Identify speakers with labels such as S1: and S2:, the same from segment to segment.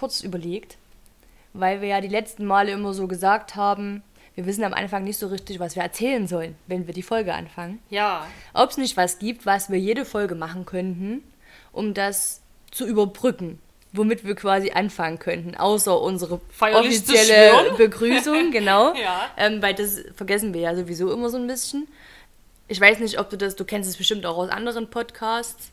S1: kurz überlegt, weil wir ja die letzten Male immer so gesagt haben, wir wissen am Anfang nicht so richtig, was wir erzählen sollen, wenn wir die Folge anfangen.
S2: Ja.
S1: Ob es nicht was gibt, was wir jede Folge machen könnten, um das zu überbrücken, womit wir quasi anfangen könnten, außer unsere
S2: Feierlich
S1: offizielle. Begrüßung, genau.
S2: Ja.
S1: ähm, weil das vergessen wir ja sowieso immer so ein bisschen. Ich weiß nicht, ob du das, du kennst es bestimmt auch aus anderen Podcasts.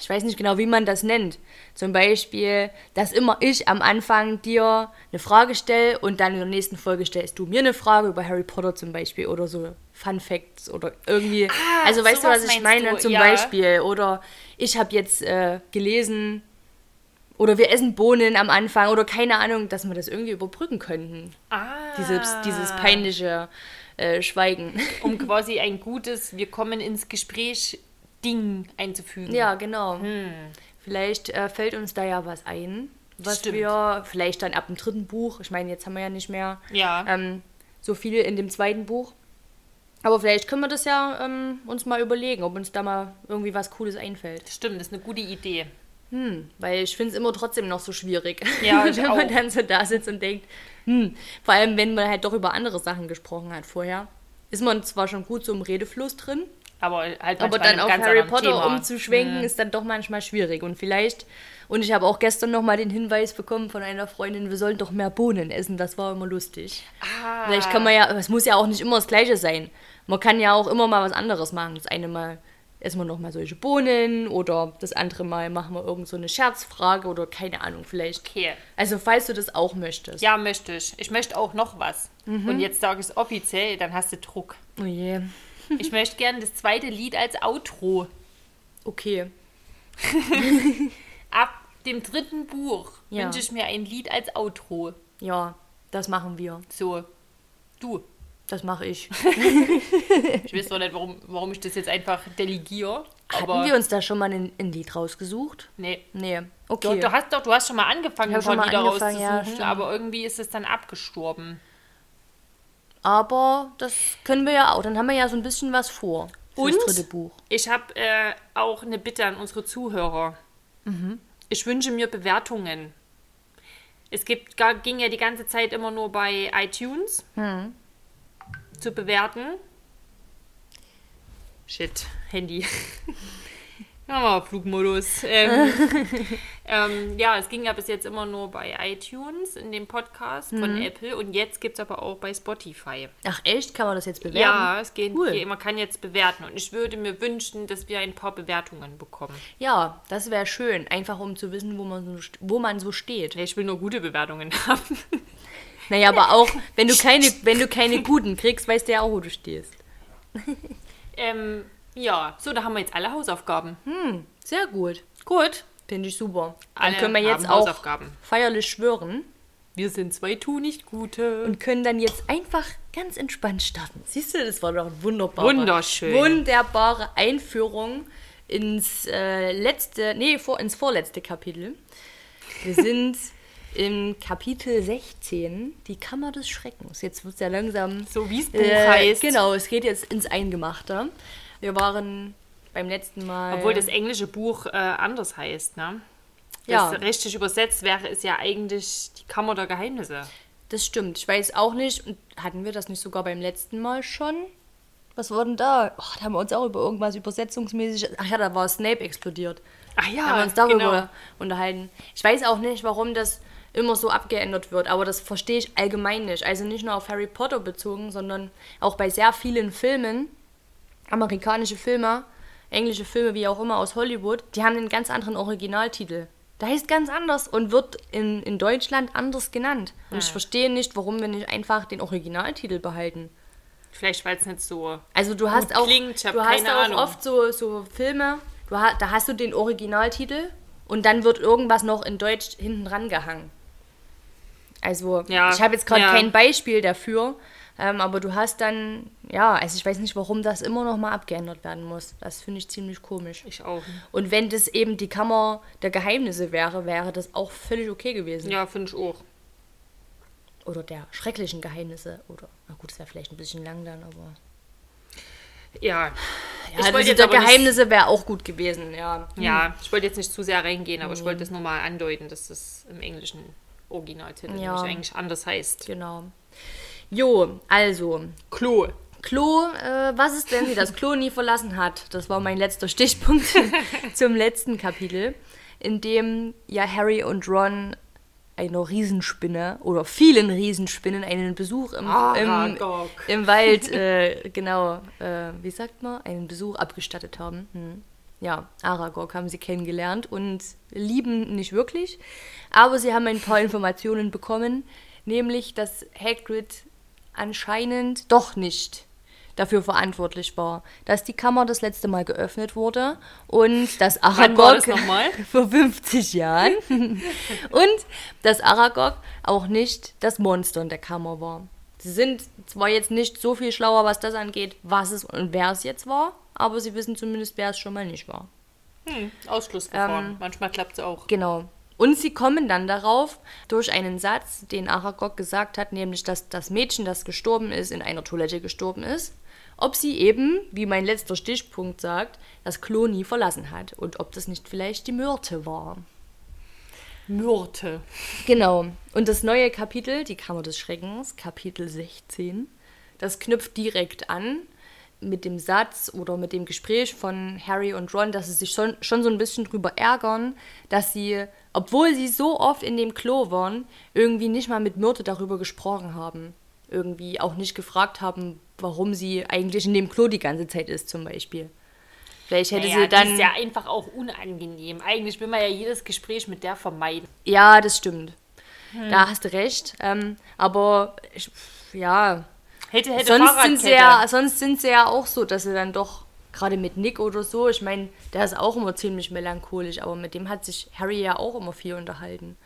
S1: Ich weiß nicht genau, wie man das nennt. Zum Beispiel, dass immer ich am Anfang dir eine Frage stelle und dann in der nächsten Folge stellst du mir eine Frage über Harry Potter zum Beispiel oder so Fun Facts oder irgendwie.
S2: Ah,
S1: also weißt du, was ich meine
S2: du,
S1: zum
S2: ja.
S1: Beispiel? Oder ich habe jetzt äh, gelesen oder wir essen Bohnen am Anfang oder keine Ahnung, dass wir das irgendwie überbrücken könnten.
S2: Ah.
S1: Dieses, dieses peinliche äh, Schweigen.
S2: Um quasi ein gutes, wir kommen ins Gespräch Ding einzufügen.
S1: Ja, genau. Vielleicht äh, fällt uns da ja was ein, was
S2: Stimmt.
S1: wir vielleicht dann ab dem dritten Buch, ich meine, jetzt haben wir ja nicht mehr
S2: Ja.
S1: ähm, so viel in dem zweiten Buch. Aber vielleicht können wir das ja ähm, uns mal überlegen, ob uns da mal irgendwie was Cooles einfällt.
S2: Stimmt, das ist eine gute Idee.
S1: Hm, weil ich finde es immer trotzdem noch so schwierig.
S2: Ja,
S1: wenn man
S2: auch.
S1: dann so da sitzt und denkt, hm, vor allem wenn man halt doch über andere Sachen gesprochen hat vorher, ist man zwar schon gut so im Redefluss drin,
S2: Aber halt
S1: aber dann auf Harry Potter
S2: Thema. Mhm.
S1: umzuschwenken, ist dann doch manchmal schwierig. Und vielleicht, und ich habe auch gestern nochmal den Hinweis bekommen von einer Freundin, wir sollen doch mehr Bohnen essen, das war immer lustig.
S2: Ah,
S1: Vielleicht kann man ja, es muss ja auch nicht immer das Gleiche sein. Man kann ja auch immer mal was anderes machen. Das eine Mal essen wir nochmal solche Bohnen oder das andere Mal machen wir irgend so eine Scherzfrage oder keine Ahnung, vielleicht.
S2: Okay.
S1: Also falls du das auch möchtest.
S2: Ja, möchte ich. Ich möchte auch noch was.
S1: Mhm.
S2: Und jetzt sage ich es offiziell, dann hast du Druck.
S1: Oh je.
S2: Ich möchte gerne das zweite Lied als Outro.
S1: Okay.
S2: Ab dem dritten Buch
S1: Ja.
S2: wünsche ich mir ein Lied als Outro.
S1: Ja, das machen wir.
S2: So, du.
S1: Das mache ich.
S2: Ich weiß zwar nicht, warum, warum ich das jetzt einfach delegiere.
S1: Hatten wir uns da schon mal ein, ein Lied rausgesucht?
S2: Nee.
S1: Nee.
S2: Du,
S1: Okay.
S2: du hast doch, du hast schon mal angefangen,
S1: schon mal
S2: Lieder
S1: angefangen, ja,
S2: rauszusuchen,
S1: stimmt.
S2: aber irgendwie ist es dann abgestorben.
S1: Aber das können wir ja auch. Dann haben wir ja so ein bisschen was vor.
S2: Und ich habe äh, auch eine Bitte an unsere Zuhörer.
S1: Mhm.
S2: Ich wünsche mir Bewertungen. Es gibt, ging ja die ganze Zeit immer nur bei iTunes
S1: Hm.
S2: zu bewerten. Shit, Handy. Ja, Flugmodus. Ähm, ähm, ja, es ging ja bis jetzt immer nur bei iTunes in dem Podcast von
S1: Mhm.
S2: Apple und jetzt gibt es aber auch bei Spotify.
S1: Ach echt? Kann man das jetzt bewerten?
S2: Ja, es geht,
S1: Cool.
S2: geht, man kann jetzt bewerten und ich würde mir wünschen, dass wir ein paar Bewertungen bekommen.
S1: Ja, das wäre schön. Einfach um zu wissen, wo man so, wo man so steht.
S2: Ja, ich will nur gute Bewertungen haben.
S1: Naja, aber auch, wenn du keine, wenn du keine guten kriegst, weißt du ja auch, wo du stehst.
S2: ähm, ja, so, da haben wir jetzt alle Hausaufgaben.
S1: Sehr gut.
S2: Gut.
S1: Finde ich super. Dann
S2: Alle
S1: können wir jetzt auch feierlich schwören
S2: Wir sind zwei tu nicht gute.
S1: und können dann jetzt einfach ganz entspannt starten. Siehst du, das war doch ein wunderbar.
S2: Wunderschön.
S1: Wunderbare Einführung ins äh, letzte, nee, vor, ins vorletzte Kapitel. Wir sind im Kapitel 16, die Kammer des Schreckens. Jetzt wird es ja langsam.
S2: So wie es Buch
S1: äh,
S2: heißt.
S1: Genau, es geht jetzt ins Eingemachte. Wir waren beim letzten Mal.
S2: Obwohl das englische Buch äh, anders heißt, ne?
S1: Ja.
S2: Das richtig übersetzt wäre es ja eigentlich die Kammer der Geheimnisse.
S1: Das stimmt. Ich weiß auch nicht. Und Hatten wir das nicht sogar beim letzten Mal schon? Was war denn da? Oh, da haben wir uns auch über irgendwas übersetzungsmäßig. Ach ja, da war Snape explodiert.
S2: Ach ja,
S1: da haben wir uns darüber
S2: genau.
S1: unterhalten. Ich weiß auch nicht, warum das immer so abgeändert wird, aber das verstehe ich allgemein nicht. Also nicht nur auf Harry Potter bezogen, sondern auch bei sehr vielen Filmen, amerikanische Filme, englische Filme, wie auch immer aus Hollywood, die haben einen ganz anderen Originaltitel. Der heißt ganz anders und wird in, in Deutschland anders genannt. Und ich verstehe nicht, warum wir nicht einfach den Originaltitel behalten.
S2: Vielleicht, weil es nicht so.
S1: Also du hast auch,
S2: klingt,
S1: du hast auch
S2: Ahnung.
S1: oft so, so Filme, du da hast du den Originaltitel und dann wird irgendwas noch in Deutsch hinten dran gehangen. Also
S2: Ja,
S1: ich habe jetzt gerade
S2: ja.
S1: kein Beispiel dafür, ähm, aber du hast dann, ja, also ich weiß nicht, warum das immer noch mal abgeändert werden muss. Das finde ich ziemlich komisch.
S2: Ich auch.
S1: Und wenn das eben die Kammer der Geheimnisse wäre, wäre das auch völlig okay gewesen.
S2: Ja, finde ich auch.
S1: Oder der schrecklichen Geheimnisse. Oder, na gut, das wäre vielleicht ein bisschen lang dann, aber.
S2: Ja,
S1: Ja,
S2: ich
S1: das
S2: wollte
S1: der Geheimnisse wäre auch gut gewesen, ja.
S2: Ja, ich wollte jetzt nicht zu sehr reingehen, aber ich wollte es nur mal andeuten, dass das im englischen Originaltitel
S1: Ja.
S2: eigentlich anders heißt.
S1: Genau. Jo, also,
S2: Klo.
S1: Klo, äh, was ist, wenn sie das Klo nie verlassen hat? Das war mein letzter Stichpunkt zum letzten Kapitel, in dem ja Harry und Ron einer Riesenspinne oder vielen Riesenspinnen einen Besuch im, im,
S2: Aragog.
S1: im Wald, äh, genau, äh, wie sagt man, einen Besuch abgestattet haben. Hm. Ja, Aragog haben sie kennengelernt und lieben nicht wirklich, aber sie haben ein paar Informationen bekommen, nämlich, dass Hagrid anscheinend doch nicht dafür verantwortlich war, dass die Kammer das letzte Mal geöffnet wurde und dass Aragog
S2: nochmal?
S1: vor 50 Jahren und dass Aragog auch nicht das Monster in der Kammer war. Sie sind zwar jetzt nicht so viel schlauer, was das angeht, was es und wer es jetzt war, aber sie wissen zumindest, wer es schon mal nicht war.
S2: Hm, Ausschlussverfahren. Manchmal klappt es auch.
S1: Genau. Und sie kommen dann darauf durch einen Satz, den Aragog gesagt hat, nämlich, dass das Mädchen, das gestorben ist, in einer Toilette gestorben ist, ob sie eben, wie mein letzter Stichpunkt sagt, das Klo nie verlassen hat und ob das nicht vielleicht die Myrte war.
S2: Myrte.
S1: Genau. Und das neue Kapitel, die Kammer des Schreckens, Kapitel 16, das knüpft direkt an mit dem Satz oder mit dem Gespräch von Harry und Ron, dass sie sich schon, schon so ein bisschen drüber ärgern, dass sie, obwohl sie so oft in dem Klo waren, irgendwie nicht mal mit Myrte darüber gesprochen haben. Irgendwie auch nicht gefragt haben, warum sie eigentlich in dem Klo die ganze Zeit ist, zum Beispiel. Vielleicht hätte
S2: Naja,
S1: sie dann.
S2: die ist ja einfach auch unangenehm. Eigentlich will man ja jedes Gespräch mit der vermeiden.
S1: Ja, das stimmt.
S2: Hm.
S1: Da hast du recht. Ähm, aber ich, ja,
S2: Hätte, hätte
S1: sonst sind, sie
S2: Fahrradkette.
S1: ja, sonst sind sie ja auch so, dass sie dann doch, gerade mit Nick oder so, ich meine, der ist auch immer ziemlich melancholisch, aber mit dem hat sich Harry ja auch immer viel unterhalten.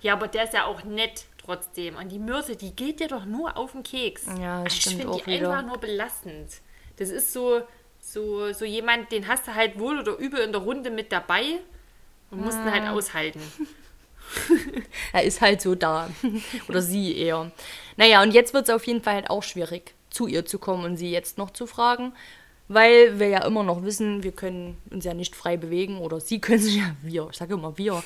S2: Ja, aber der ist ja auch nett trotzdem. Und die Myrte, die geht dir doch nur auf den Keks.
S1: Ja, das
S2: ich
S1: stimmt
S2: finde
S1: auch
S2: die
S1: wieder.
S2: einfach nur belastend. Das ist so, so, so jemand, den hast du halt wohl oder übel in der Runde mit dabei und musst ihn
S1: Ah.
S2: halt aushalten.
S1: Er ist halt so da. oder sie eher. Naja, und jetzt wird es auf jeden Fall halt auch schwierig, zu ihr zu kommen und sie jetzt noch zu fragen. Weil wir ja immer noch wissen, wir können uns ja nicht frei bewegen oder sie können sich ja, wir, ich sage immer wir.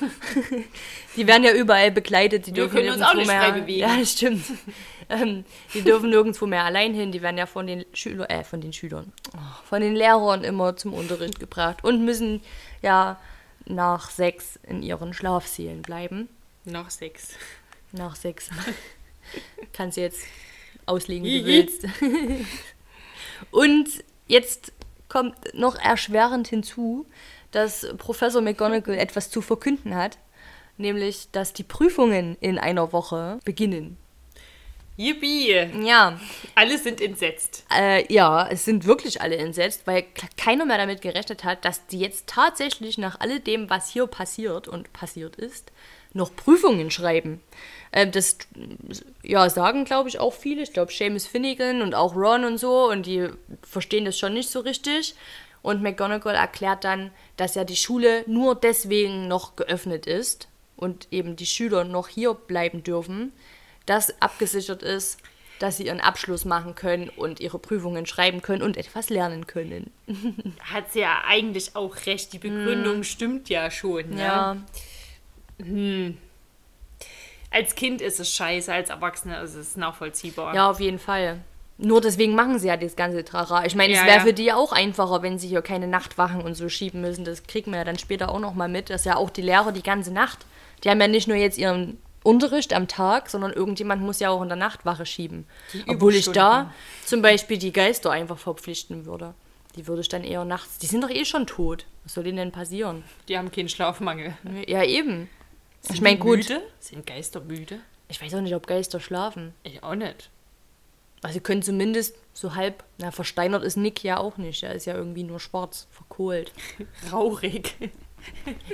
S1: die werden ja überall begleitet, die
S2: Wir
S1: dürfen
S2: können uns
S1: nirgendwo
S2: auch nicht
S1: mehr,
S2: frei bewegen.
S1: Ja, das stimmt. ähm, die dürfen nirgendwo mehr allein hin, die werden ja von den Schülern, äh, von den Schülern, oh, von den Lehrern immer zum Unterricht gebracht und müssen ja nach sechs in ihren Schlafsälen bleiben.
S2: Noch sechs.
S1: Nach sechs. Kannst du jetzt auslegen, wie du willst. Und jetzt kommt noch erschwerend hinzu, dass Professor McGonagall etwas zu verkünden hat, nämlich, dass die Prüfungen in einer Woche beginnen.
S2: Yippie!
S1: Ja,
S2: Alle sind entsetzt.
S1: äh, ja, es sind wirklich alle entsetzt, weil keiner mehr damit gerechnet hat, dass die jetzt tatsächlich nach alledem, was hier passiert und passiert ist, noch Prüfungen schreiben. Äh, das ja, sagen, glaube ich, auch viele. Ich glaube, Seamus Finnegan und auch Ron und so, und die verstehen das schon nicht so richtig. Und McGonagall erklärt dann, dass ja die Schule nur deswegen noch geöffnet ist und eben die Schüler noch hier bleiben dürfen, dass abgesichert ist, dass sie ihren Abschluss machen können und ihre Prüfungen schreiben können und etwas lernen können.
S2: Hat sie ja eigentlich auch recht. Die Begründung stimmt ja schon. Ne?
S1: Ja,
S2: Als Kind ist es scheiße, als Erwachsener ist es nachvollziehbar.
S1: ja, auf jeden Fall. Nur deswegen machen sie ja das ganze Trara. Ich meine, es
S2: Ja,
S1: wäre
S2: ja.
S1: für die ja auch einfacher, wenn sie hier keine Nachtwachen und so schieben müssen. Das kriegen wir ja dann später auch nochmal mit, dass ja auch die Lehrer die ganze Nacht, die haben ja nicht nur jetzt ihren Unterricht am Tag, sondern irgendjemand muss ja auch in der Nachtwache schieben. Obwohl ich da zum Beispiel die Geister einfach verpflichten würde. Die würde ich dann eher nachts. Die sind doch eh schon tot. Was soll denen denn passieren?
S2: Die haben keinen Schlafmangel.
S1: Ja, eben.
S2: Sind
S1: ich meine, gut.
S2: Müde? Sind Geister müde?
S1: Ich weiß auch nicht, ob Geister schlafen.
S2: Ich auch nicht.
S1: Also sie können zumindest so halb, na versteinert ist Nick ja auch nicht. Er ist ja irgendwie nur schwarz, verkohlt.
S2: Rauchig.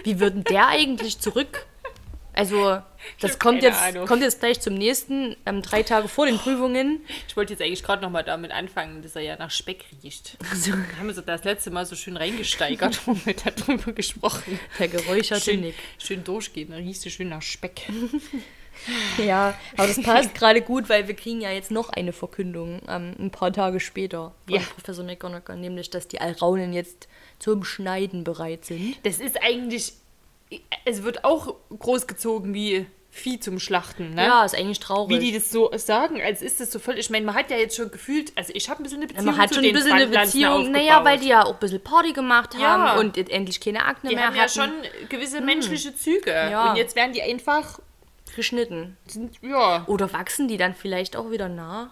S1: Wie würden der eigentlich zurück? Also, das kommt jetzt,
S2: Ahnung.
S1: kommt jetzt gleich zum nächsten, ähm, drei Tage vor den Prüfungen.
S2: Ich wollte jetzt eigentlich gerade nochmal damit anfangen, dass er ja nach Speck riecht.
S1: So,
S2: Da haben wir so das letzte Mal so schön reingesteigert und mit darüber gesprochen.
S1: der geräucherte
S2: Schön,
S1: Nick.
S2: schön durchgehen, dann riechst du schön nach Speck.
S1: Ja, aber das passt gerade gut, weil wir kriegen ja jetzt noch eine Verkündung ähm, ein paar Tage später von
S2: Ja.
S1: Professor McGonagall, nämlich, dass die Alraunen jetzt zum Schneiden bereit sind.
S2: Das ist eigentlich. Es wird auch großgezogen wie Vieh zum Schlachten, ne?
S1: Ja, ist eigentlich traurig.
S2: Wie die das so sagen, als ist das so voll. Ich meine, man hat ja jetzt schon gefühlt, also ich habe ein bisschen eine
S1: Ja,
S2: Beziehung
S1: man hat schon ein bisschen eine Beziehung, naja, weil die ja auch ein bisschen Party gemacht haben
S2: Ja.
S1: und jetzt endlich keine Akne
S2: Die
S1: mehr
S2: haben ja
S1: hatten.
S2: schon gewisse menschliche Züge.
S1: Ja.
S2: Und jetzt werden die einfach,
S1: geschnitten.
S2: sind, ja,
S1: Oder wachsen die dann vielleicht auch wieder nach?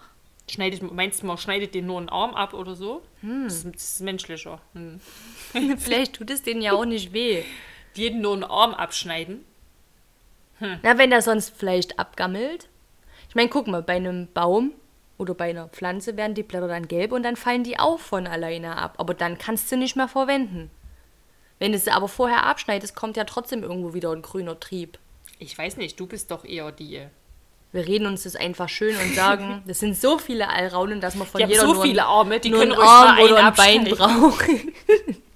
S2: schneidet, meinst du, man schneidet den nur einen Arm ab oder so?
S1: Hm.
S2: Das, ist, das ist menschlicher. Hm.
S1: vielleicht tut es denen ja auch nicht weh.
S2: Jeden nur einen Arm abschneiden.
S1: Na, wenn der sonst vielleicht abgammelt. Ich meine, guck mal, bei einem Baum oder bei einer Pflanze werden die Blätter dann gelb und dann fallen die auch von alleine ab. Aber dann kannst du nicht mehr verwenden. Wenn du sie aber vorher abschneidest, kommt ja trotzdem irgendwo wieder ein grüner Trieb.
S2: Ich weiß nicht, du bist doch eher die.
S1: Wir reden uns das einfach schön und sagen, das sind so viele Alraunen, dass man von
S2: Die haben
S1: jeder
S2: so
S1: nur,
S2: viele Arme, die
S1: nur
S2: können
S1: einen Arm oder ein Bein
S2: abschneiden.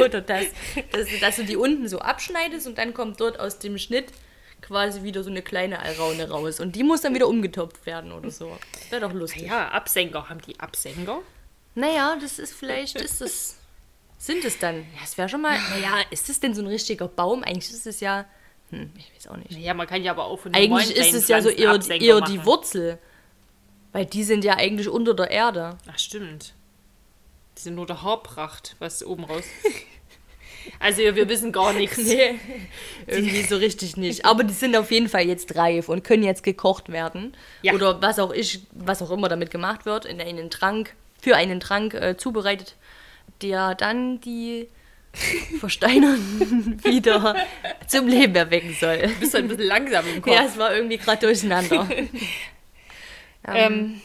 S1: oder das, dass, dass du die unten so abschneidest und dann kommt dort aus dem Schnitt quasi wieder so eine kleine Alraune raus. Und die muss dann wieder umgetopft werden oder so. Wäre doch lustig.
S2: Ja, Absenker. Haben die Absenker?
S1: Naja, das ist vielleicht, ist es, sind es dann, ja, es wäre schon mal, naja, ist es denn so ein richtiger Baum? Eigentlich ist es ja, hm, ich weiß auch nicht.
S2: Ja, man kann ja aber auch von
S1: Eigentlich
S2: normalen
S1: ist es ja so eher,
S2: Absenker
S1: eher die. Wurzel. Weil die sind ja eigentlich unter der Erde.
S2: Ach, stimmt. Die sind nur der Haarpracht, was oben raus. also, wir wissen gar nichts.
S1: Nee, irgendwie so richtig nicht. Aber die sind auf jeden Fall jetzt reif und können jetzt gekocht werden.
S2: Ja.
S1: Oder was auch ich, was auch immer damit gemacht wird, in einen Trank, für einen Trank äh, zubereitet, der dann die Versteinerten wieder zum Leben erwecken soll.
S2: Du bist halt ein bisschen langsam im Kopf.
S1: Ja, es war irgendwie gerade durcheinander.
S2: ähm,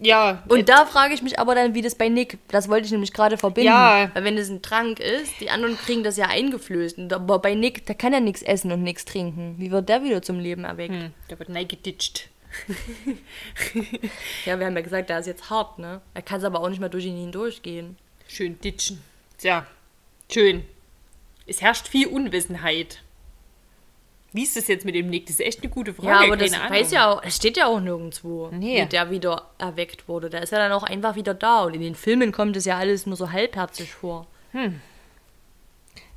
S2: ja,
S1: Und da frage ich mich aber dann, wie das bei Nick, das wollte ich nämlich gerade verbinden.
S2: Ja.
S1: Weil wenn es ein Trank ist, die anderen kriegen das ja eingeflößt. Aber bei Nick, der kann ja nichts essen und nichts trinken. Wie wird der wieder zum Leben erweckt?
S2: hm, der wird neigeditscht.
S1: Ja, wir haben ja gesagt, der ist jetzt hart, ne? Er kann es aber auch nicht mehr durch ihn hindurchgehen.
S2: Schön ditschen. Tja, schön. Es herrscht viel Unwissenheit. Wie ist das jetzt mit dem Nick? Das ist echt eine gute Frage.
S1: Ja, aber das
S2: keine Ahnung.
S1: weiß ja auch, es steht ja auch nirgendwo,
S2: Nee.
S1: wie der wieder erweckt wurde. Der ist ja dann auch einfach wieder da. Und in den Filmen kommt es ja alles nur so halbherzig vor.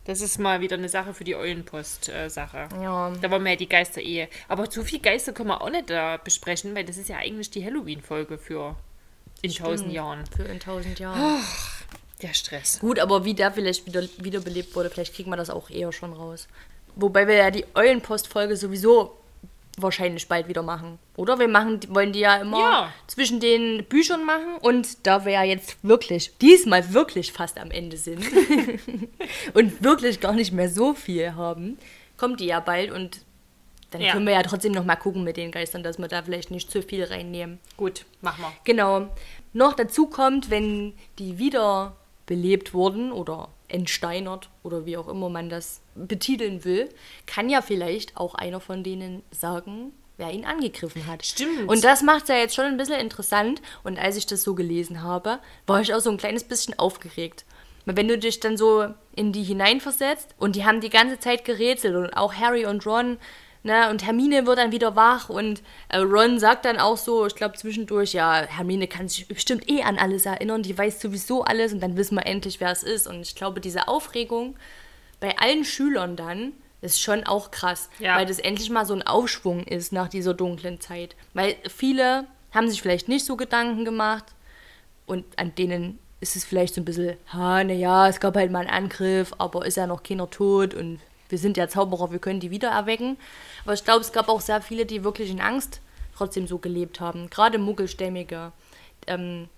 S2: Das ist mal wieder eine Sache für die Eulenpost-Sache.
S1: Ja.
S2: Da wollen wir ja die Geister-Ehe. Aber zu viel Geister können wir auch nicht da besprechen, weil das ist ja eigentlich die Halloween-Folge für in tausend Jahren.
S1: Für in tausend Jahren.
S2: Der Stress.
S1: Gut, aber wie der vielleicht wieder wiederbelebt wurde, vielleicht kriegen wir das auch eher schon raus. Wobei wir ja die Eulenpost-Folge sowieso wahrscheinlich bald wieder machen. Oder? Wir machen, wollen die ja immer
S2: Ja.
S1: zwischen den Büchern machen und da wir ja jetzt wirklich, diesmal wirklich fast am Ende sind und wirklich gar nicht mehr so viel haben, kommt die ja bald und dann
S2: Ja.
S1: können wir ja trotzdem noch mal gucken mit den Geistern, dass wir da vielleicht nicht zu viel reinnehmen.
S2: Gut, machen wir.
S1: Genau. Noch dazu kommt, wenn die wieder belebt wurden oder entsteinert oder wie auch immer man das betiteln will, kann ja vielleicht auch einer von denen sagen, wer ihn angegriffen hat.
S2: Stimmt.
S1: Und das macht es ja jetzt schon ein bisschen interessant. Und als ich das so gelesen habe, war ich auch so ein kleines bisschen aufgeregt. Wenn du dich dann so in die hineinversetzt und die haben die ganze Zeit gerätselt und auch Harry und Ron, ne, und Hermine wird dann wieder wach und äh, Ron sagt dann auch so, ich glaube zwischendurch, ja, Hermine kann sich bestimmt eh an alles erinnern, die weiß sowieso alles und dann wissen wir endlich, wer es ist. Und ich glaube, diese Aufregung bei allen Schülern dann ist schon auch krass,
S2: Ja.
S1: weil das endlich mal so ein Aufschwung ist nach dieser dunklen Zeit. Weil viele haben sich vielleicht nicht so Gedanken gemacht und an denen ist es vielleicht so ein bisschen, ha, naja, es gab halt mal einen Angriff, aber ist ja noch keiner tot und wir sind ja Zauberer, wir können die wieder erwecken. Aber ich glaube, es gab auch sehr viele, die wirklich in Angst trotzdem so gelebt haben. Gerade Muggelstämmige, ähm,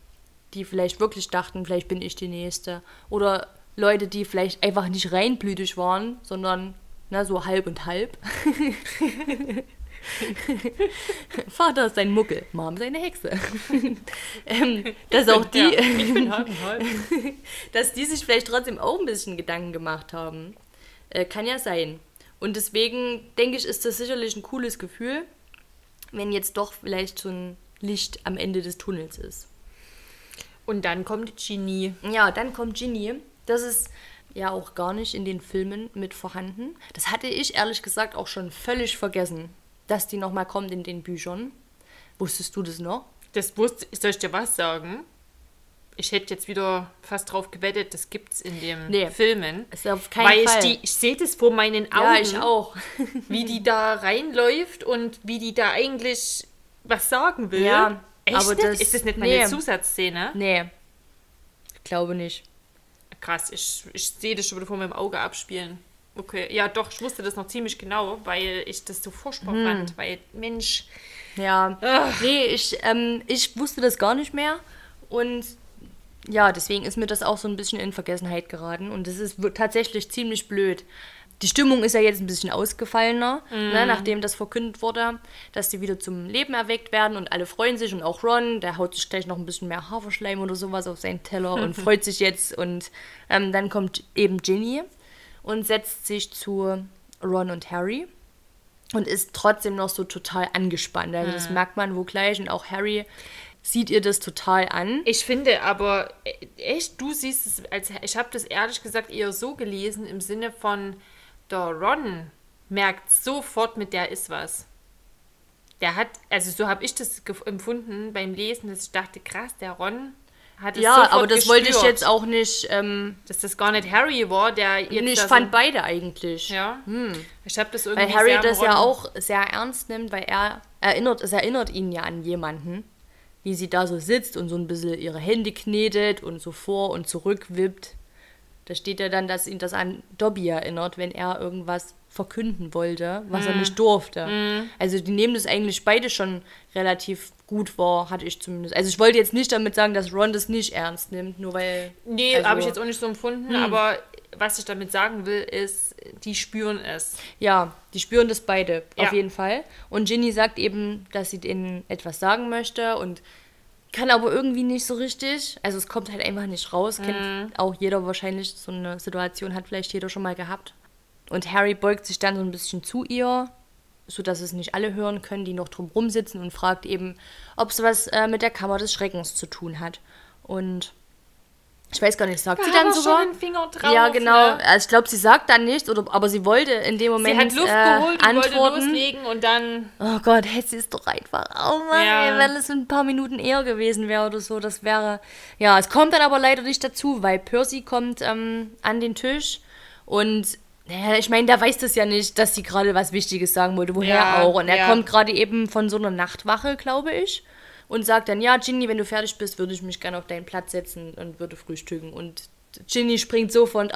S1: die vielleicht wirklich dachten, vielleicht bin ich die Nächste. Oder Leute, die vielleicht einfach nicht reinblütig waren, sondern na, so halb und halb. Vater ist ein Muggel, Mom ist eine Hexe. ähm, dass auch die,
S2: Ja, halb halb.
S1: dass die sich vielleicht trotzdem auch ein bisschen Gedanken gemacht haben. Äh, kann ja sein. Und deswegen denke ich, ist das sicherlich ein cooles Gefühl, wenn jetzt doch vielleicht so ein Licht am Ende des Tunnels ist.
S2: Und dann kommt Genie.
S1: Ja, dann kommt Ginny. Das ist ja auch gar nicht in den Filmen mit vorhanden. Das hatte ich ehrlich gesagt auch schon völlig vergessen. dass die nochmal kommt in den Büchern. Wusstest du das noch?
S2: Das wusste, soll ich dir was sagen? Ich hätte jetzt wieder fast drauf gewettet, das gibt's in den
S1: Nee.
S2: Filmen.
S1: Ist auf keinen
S2: Weil
S1: Fall.
S2: ich ich sehe das vor meinen Augen,
S1: ja, ich auch.
S2: wie die da reinläuft und wie die da eigentlich was sagen will.
S1: Ja,
S2: Echt
S1: aber
S2: nicht?
S1: das-
S2: ist das nicht mal
S1: nee.
S2: eine Zusatzszene?
S1: nee. Ich glaube nicht.
S2: Krass, ich, ich sehe das schon wieder vor meinem Auge abspielen. Okay, ja doch, ich wusste das noch ziemlich genau, weil ich das so furchtbar
S1: Hm.
S2: fand. Weil, Mensch,
S1: Ja. Nee, ich, ähm, ich wusste das gar nicht mehr. Und ja, deswegen ist mir das auch so ein bisschen in Vergessenheit geraten. Und das ist tatsächlich ziemlich blöd. Die Stimmung ist ja jetzt ein bisschen ausgefallener, ne, nachdem das verkündet wurde, dass die wieder zum Leben erweckt werden und alle freuen sich und auch Ron, der haut sich gleich noch ein bisschen mehr Haferschleim oder sowas auf seinen Teller und freut sich jetzt. Und ähm, dann kommt eben Ginny und setzt sich zu Ron und Harry und ist trotzdem noch so total angespannt. Also das merkt man wo gleich und auch Harry sieht ihr das total an.
S2: ich finde aber, echt, du siehst es, als ich habe das ehrlich gesagt eher so gelesen, im Sinne von, der Ron merkt sofort, mit der ist was. Der hat, also so habe ich das empfunden beim Lesen, dass ich dachte, krass, der Ron hat es
S1: Ja, aber das wollte ich jetzt auch nicht. Ähm,
S2: Dass das gar nicht Harry war, der jetzt
S1: ich fand beide eigentlich.
S2: Ja. Ich habe das irgendwie
S1: Weil Harry das ja auch sehr ernst nimmt, weil er erinnert, es erinnert ihn ja an jemanden, wie sie da so sitzt und so ein bisschen ihre Hände knetet und so vor und zurück wippt. Da steht ja dann, dass ihn das an Dobby erinnert, wenn er irgendwas verkünden wollte, was
S2: Mhm.
S1: er nicht durfte. Also die nehmen das eigentlich beide schon relativ gut wahr, hatte ich zumindest. Also ich wollte jetzt nicht damit sagen, dass Ron das nicht ernst nimmt, nur weil...
S2: Nee,
S1: also-
S2: habe ich jetzt auch nicht so empfunden, aber was ich damit sagen will, ist, die spüren es.
S1: Ja, die spüren das beide,
S2: Ja.
S1: auf jeden Fall. Und Ginny sagt eben, dass sie denen etwas sagen möchte und kann aber irgendwie nicht so richtig. Also es kommt halt einfach nicht raus.
S2: Mhm.
S1: Kennt auch jeder wahrscheinlich. So eine Situation hat vielleicht jeder schon mal gehabt. Und Harry beugt sich dann so ein bisschen zu ihr, sodass es nicht alle hören können, die noch drumrum sitzen und fragt eben, ob es was äh, mit der Kammer des Schreckens zu tun hat. Und ich weiß gar nicht, sagt sie
S2: Da
S1: dann sogar?
S2: schon den Finger drauf,
S1: ja, genau.
S2: ne?
S1: Also ich glaube, sie sagt dann nichts, oder, aber sie wollte in dem
S2: Sie
S1: Moment
S2: hat Luft
S1: äh,
S2: geholt und wollte
S1: antworten.
S2: loslegen und dann.
S1: Oh Gott, hätte sie es doch einfach. Oh Mann,
S2: Ja.
S1: ey, wenn es ein paar Minuten eher gewesen wäre oder so, das wäre. Ja, es kommt dann aber leider nicht dazu, weil Percy kommt ähm, an den Tisch und. Ja, ich meine, der weiß das ja nicht, dass sie gerade was Wichtiges sagen wollte, woher
S2: Ja,
S1: auch. Und er
S2: ja.
S1: kommt gerade eben von so einer Nachtwache, glaube ich, und sagt dann, ja, Ginny, wenn du fertig bist, würde ich mich gerne auf deinen Platz setzen und würde frühstücken. Und Ginny springt sofort,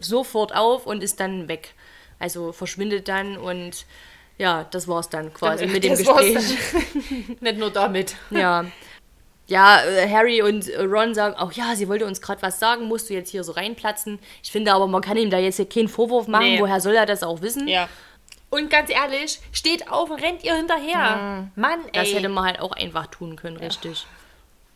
S1: sofort auf und ist dann weg. Also verschwindet dann und ja, das war's dann quasi mit dem Gespräch.
S2: Nicht nur damit.
S1: Ja. Ja, äh, Harry und äh, Ron sagen auch, ja, sie wollte uns gerade was sagen, musst du jetzt hier so reinplatzen. Ich finde aber, man kann ihm da jetzt hier keinen Vorwurf machen,
S2: Nee.
S1: woher soll er das auch wissen?
S2: Ja. Und ganz ehrlich, steht auf und rennt ihr hinterher. Mann, ey.
S1: Das hätte man halt auch einfach tun können, richtig.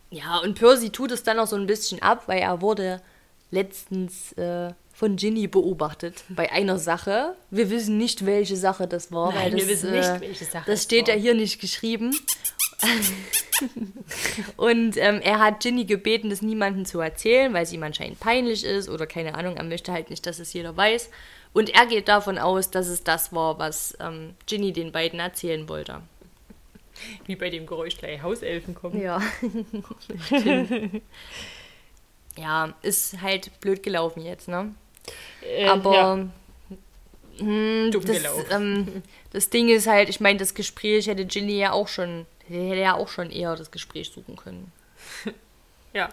S1: Ja, und Percy tut es dann auch so ein bisschen ab, weil er wurde letztens äh, von Ginny beobachtet bei einer Sache. Wir wissen nicht, welche Sache das war,
S2: Nein,
S1: weil
S2: wir
S1: das,
S2: wissen
S1: äh,
S2: nicht, welche Sache
S1: das steht ja hier nicht geschrieben. und ähm, er hat Ginny gebeten, das niemandem zu erzählen, weil es ihm anscheinend peinlich ist oder keine Ahnung, er möchte halt nicht, dass es jeder weiß. Und er geht davon aus, dass es das war, was ähm, Ginny den beiden erzählen wollte.
S2: Wie bei dem Geräusch gleich Hauselfen kommen.
S1: Ja. ja, ist halt blöd gelaufen jetzt, ne?
S2: Äh,
S1: Aber
S2: ja,
S1: hm,
S2: dumm
S1: das,
S2: gelaufen.
S1: ähm, das Ding ist halt, ich meine, das Gespräch hätte Ginny ja auch schon, hätte ja auch schon eher das Gespräch suchen können.
S2: ja.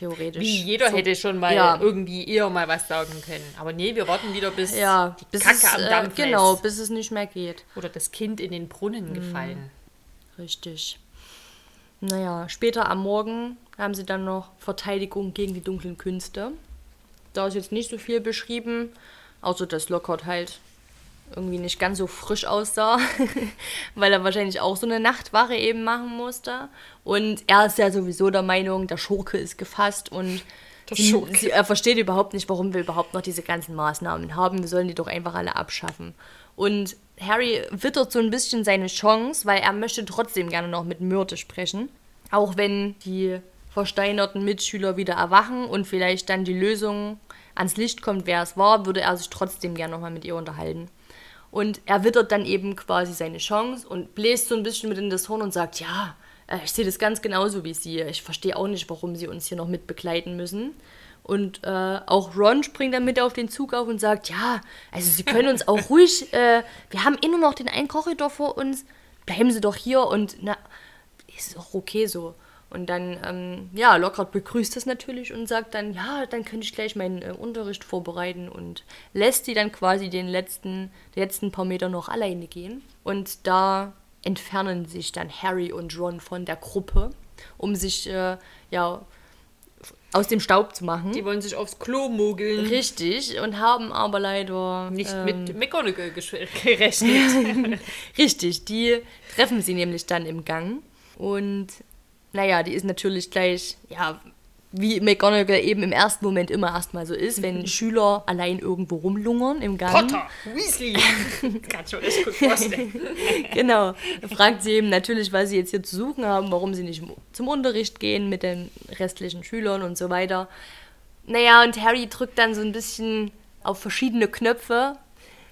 S1: Theoretisch.
S2: Wie jeder
S1: So-
S2: hätte schon mal
S1: Ja.
S2: irgendwie eher mal was sagen können. Aber nee, wir warten wieder bis
S1: Ja,
S2: die
S1: bis
S2: Kacke
S1: es,
S2: am
S1: äh,
S2: Dampf
S1: Genau,
S2: ist.
S1: bis es nicht mehr geht.
S2: Oder das Kind in den Brunnen gefallen.
S1: Richtig. Naja, später am Morgen haben sie dann noch Verteidigung gegen die dunklen Künste. Da ist jetzt nicht so viel beschrieben, außer dass Lockhart halt irgendwie nicht ganz so frisch aussah, weil er wahrscheinlich auch so eine Nachtwache eben machen musste. Und er ist ja sowieso der Meinung, der Schurke ist gefasst und sie, sie, er versteht überhaupt nicht, warum wir überhaupt noch diese ganzen Maßnahmen haben. Wir sollen die doch einfach alle abschaffen. Und Harry wittert so ein bisschen seine Chance, weil er möchte trotzdem gerne noch mit Myrte sprechen. Auch wenn die versteinerten Mitschüler wieder erwachen und vielleicht dann die Lösung ans Licht kommt, wer es war, würde er sich trotzdem gerne nochmal mit ihr unterhalten. Und er wittert dann eben quasi seine Chance und bläst so ein bisschen mit in das Horn und sagt, ja, äh, ich sehe das ganz genauso wie Sie. Ich verstehe auch nicht, warum Sie uns hier noch mit begleiten müssen. Und äh, auch Ron springt dann mit auf den Zug auf und sagt, ja, also Sie können uns auch ruhig, äh, wir haben eh nur noch den einen Korridor vor uns, bleiben Sie doch hier und na, ist auch okay so. Und dann, ähm, ja, Lockhart begrüßt das natürlich und sagt dann, ja, dann könnte ich gleich meinen äh, Unterricht vorbereiten und lässt sie dann quasi den letzten, die letzten paar Meter noch alleine gehen. Und da entfernen sich dann Harry und Ron von der Gruppe, um sich, äh, ja, aus dem Staub zu machen.
S2: Die wollen sich aufs Klo mogeln.
S1: Richtig, und haben aber leider
S2: Nicht
S1: ähm,
S2: mit McGonagall gerechnet.
S1: Richtig, die treffen sie nämlich dann im Gang. Und naja, die ist natürlich gleich, ja, wie McGonagall eben im ersten Moment immer erstmal so ist, wenn Schüler allein irgendwo rumlungern im Gang.
S2: Potter, Weasley. Kann ich mir echt gut vorstellen.
S1: Genau. Fragt sie eben natürlich, was sie jetzt hier zu suchen haben, warum sie nicht zum Unterricht gehen mit den restlichen Schülern und so weiter. Naja, und Harry drückt dann so ein bisschen auf verschiedene Knöpfe,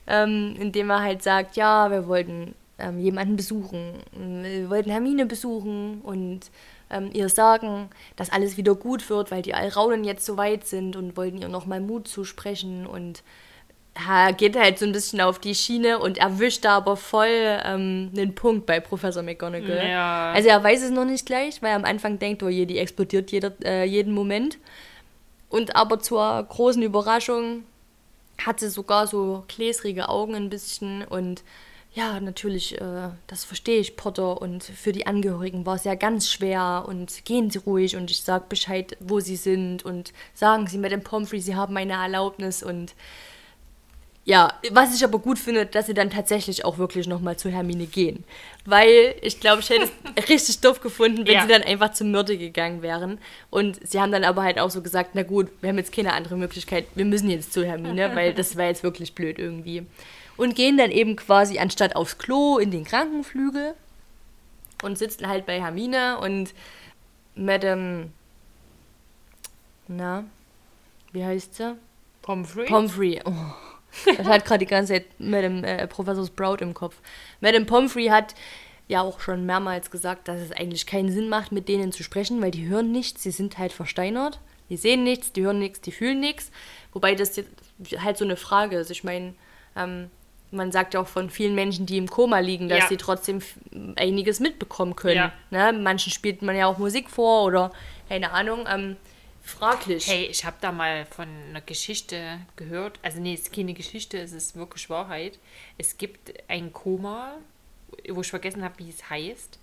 S1: ähm, indem er halt sagt, ja, wir wollten ähm, jemanden besuchen, wir wollten Hermine besuchen und ähm, ihr sagen, dass alles wieder gut wird, weil die Alraunen jetzt so weit sind und wollten ihr nochmal Mut zusprechen und ja, geht halt so ein bisschen auf die Schiene und erwischt da aber voll ähm, einen Punkt bei Professor McGonagall.
S2: Ja.
S1: Also er weiß es noch nicht gleich, weil er am Anfang denkt, oh je, die explodiert jeder, äh, jeden Moment. Und aber zur großen Überraschung hat sie sogar so gläsrige Augen ein bisschen und ja, natürlich, äh, das verstehe ich, Potter. Und für die Angehörigen war es ja ganz schwer. Und gehen Sie ruhig und ich sage Bescheid, wo Sie sind. Und sagen Sie mit dem Pomfrey, Sie haben meine Erlaubnis. Und ja, was ich aber gut finde, dass sie dann tatsächlich auch wirklich nochmal zu Hermine gehen. Weil ich glaube, ich hätte es richtig doof gefunden, wenn
S2: Ja.
S1: sie dann einfach zur Myrte gegangen wären. Und sie haben dann aber halt auch so gesagt, na gut, wir haben jetzt keine andere Möglichkeit, wir müssen jetzt zu Hermine, weil das war jetzt wirklich blöd irgendwie. Und gehen dann eben quasi anstatt aufs Klo in den Krankenflügel und sitzen halt bei Hermine und Madame, na, wie heißt sie?
S2: Pomfrey?
S1: Pomfrey. Oh. Das hat gerade die ganze Zeit Madame äh, Professor Sprout im Kopf. Madame Pomfrey hat ja auch schon mehrmals gesagt, dass es eigentlich keinen Sinn macht, mit denen zu sprechen, weil die hören nichts, sie sind halt versteinert. Die sehen nichts, die hören nichts, die fühlen nichts. Wobei das jetzt halt so eine Frage ist. Ich meine, ähm, man sagt ja auch von vielen Menschen, die im Koma liegen, dass
S2: Ja.
S1: sie trotzdem einiges mitbekommen können.
S2: Ja.
S1: Ne? Manchen spielt man ja auch Musik vor oder keine Ahnung. Ähm, fraglich.
S2: Hey, ich habe da mal von einer Geschichte gehört. Also nee, es ist keine Geschichte, es ist wirklich Wahrheit. Es gibt ein Koma, wo ich vergessen habe, wie es heißt,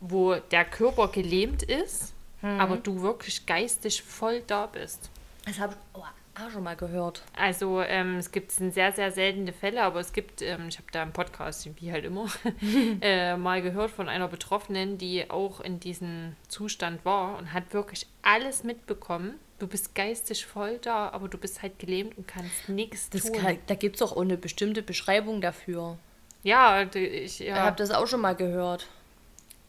S2: wo der Körper gelähmt ist, aber du wirklich geistig voll da bist.
S1: Das habe ich oh, auch schon mal gehört.
S2: Also ähm, es gibt sind sehr, sehr seltene Fälle, aber es gibt, ähm, ich habe da im Podcast, wie halt immer, äh, mal gehört von einer Betroffenen, die auch in diesem Zustand war und hat wirklich alles mitbekommen. Du bist geistig voll da, aber du bist halt gelähmt und kannst nichts tun.
S1: kann, da gibt es auch eine bestimmte Beschreibung dafür.
S2: ja, Ich ja.
S1: habe das auch schon mal gehört.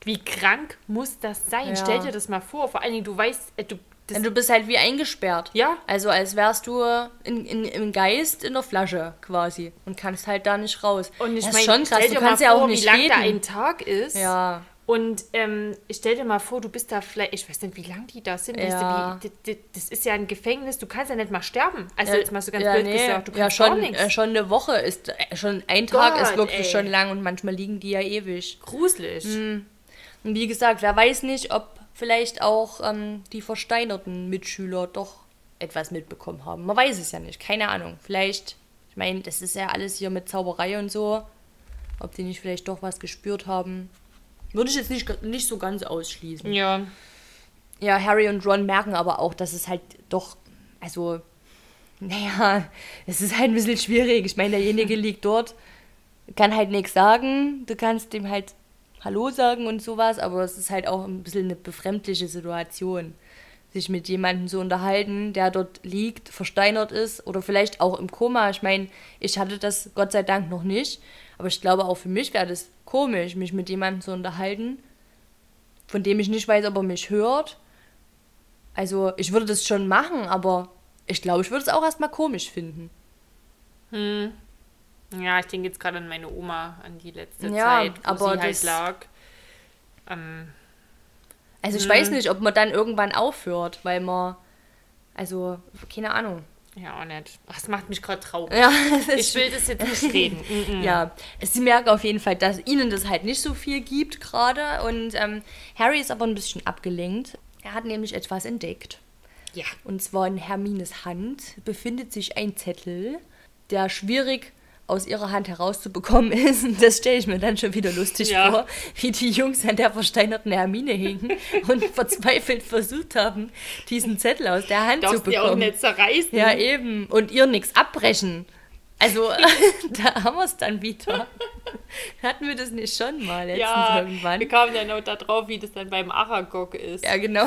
S2: wie krank muss das sein?
S1: Ja.
S2: Stell dir das mal vor. Vor allen Dingen, du weißt, äh, du, das,
S1: Denn du bist halt wie eingesperrt.
S2: Ja.
S1: Also als wärst du in, in, im Geist in der Flasche quasi und kannst halt da nicht raus.
S2: und ich
S1: das
S2: meine,
S1: ist schon krass, du kannst ja
S2: vor,
S1: auch nicht
S2: wie lang
S1: reden.
S2: da ein Tag ist.
S1: ja,
S2: Und ähm, stell dir mal vor, du bist da vielleicht, ich weiß nicht, wie lang die da sind. weißt du,
S1: Ja.
S2: wie, das, ist ja ein Gefängnis, du kannst ja nicht mal sterben. Also jetzt mal so ganz
S1: ja,
S2: blöd
S1: nee.
S2: gesagt, du
S1: ja,
S2: kannst gar
S1: schon,
S2: nichts.
S1: äh, schon eine Woche ist, äh, schon ein Tag ist
S2: Gott,
S1: wirklich
S2: ey.
S1: schon lang und manchmal liegen die ja ewig.
S2: Gruselig.
S1: Und wie gesagt, wer weiß nicht, ob vielleicht auch ähm, die versteinerten Mitschüler doch etwas mitbekommen haben. Man weiß es ja nicht, keine Ahnung. Vielleicht, ich meine, das ist ja alles hier mit Zauberei und so. Ob die nicht vielleicht doch was gespürt haben. Würde ich jetzt nicht, nicht so ganz ausschließen.
S2: Ja.
S1: Ja, Harry und Ron merken aber auch, dass es halt doch, also, naja, es ist halt ein bisschen schwierig. Ich meine, derjenige liegt dort, kann halt nichts sagen. Du kannst dem halt Hallo sagen und sowas, aber es ist halt auch ein bisschen eine befremdliche Situation, sich mit jemandem zu unterhalten, der dort liegt, versteinert ist oder vielleicht auch im Koma. Ich meine, ich hatte das Gott sei Dank noch nicht, aber ich glaube auch für mich wäre das komisch, mich mit jemandem zu unterhalten, von dem ich nicht weiß, ob er mich hört. Also ich würde das schon machen, aber ich glaube, ich würde es auch erstmal komisch finden.
S2: Ja, ich denke jetzt gerade an meine Oma, an die letzte
S1: Ja,
S2: Zeit, wo
S1: aber
S2: sie halt lag. Ähm,
S1: Also ich
S2: Mhm.
S1: weiß nicht, ob man dann irgendwann aufhört, weil man, also keine Ahnung.
S2: ja, auch nicht. Ach, Das macht mich gerade traurig.
S1: Ja,
S2: Ich will das jetzt nicht reden. Mm, mm.
S1: ja, sie merken auf jeden Fall, dass ihnen das halt nicht so viel gibt gerade. Und ähm, Harry ist aber ein bisschen abgelenkt. Er hat nämlich etwas entdeckt.
S2: ja.
S1: Und zwar in Hermines Hand befindet sich ein Zettel, der schwierig aus ihrer Hand herauszubekommen ist. Das stelle ich mir dann schon wieder lustig
S2: Ja.
S1: vor, wie die Jungs an der versteinerten Hermine hingen und verzweifelt versucht haben, diesen Zettel aus der Hand zu
S2: Darfst du auch
S1: bekommen.
S2: nicht zerreißen.
S1: Ja, eben. Und ihr nichts abbrechen. Also, da haben wir es dann wieder. Hatten wir das nicht schon mal letztens
S2: ja
S1: irgendwann?
S2: wir kamen dann auch da drauf, wie das dann beim Aragog ist.
S1: Ja, genau.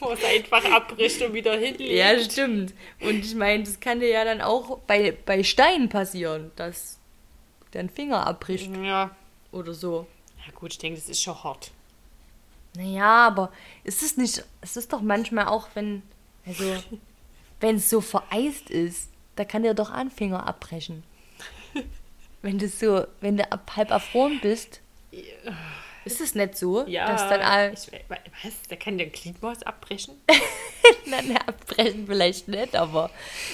S2: Wo es einfach abbricht und wieder hinlegt.
S1: Ja, stimmt. Und ich meine, das kann dir ja dann auch bei, bei Steinen passieren, dass dein Finger abbricht
S2: ja.
S1: oder so.
S2: Ja gut, ich denke, das ist schon hart.
S1: Naja, aber ist es nicht, es ist doch manchmal auch, wenn, also, wenn es so vereist ist, da kann dir doch ein Finger abbrechen. Wenn du so, wenn du ab, halb erfroren bist, ist es nicht so,
S2: Ja,
S1: dass dann all,
S2: ich, was? Da kann der Gliedmaus abbrechen?
S1: Nein, abbrechen vielleicht nicht, aber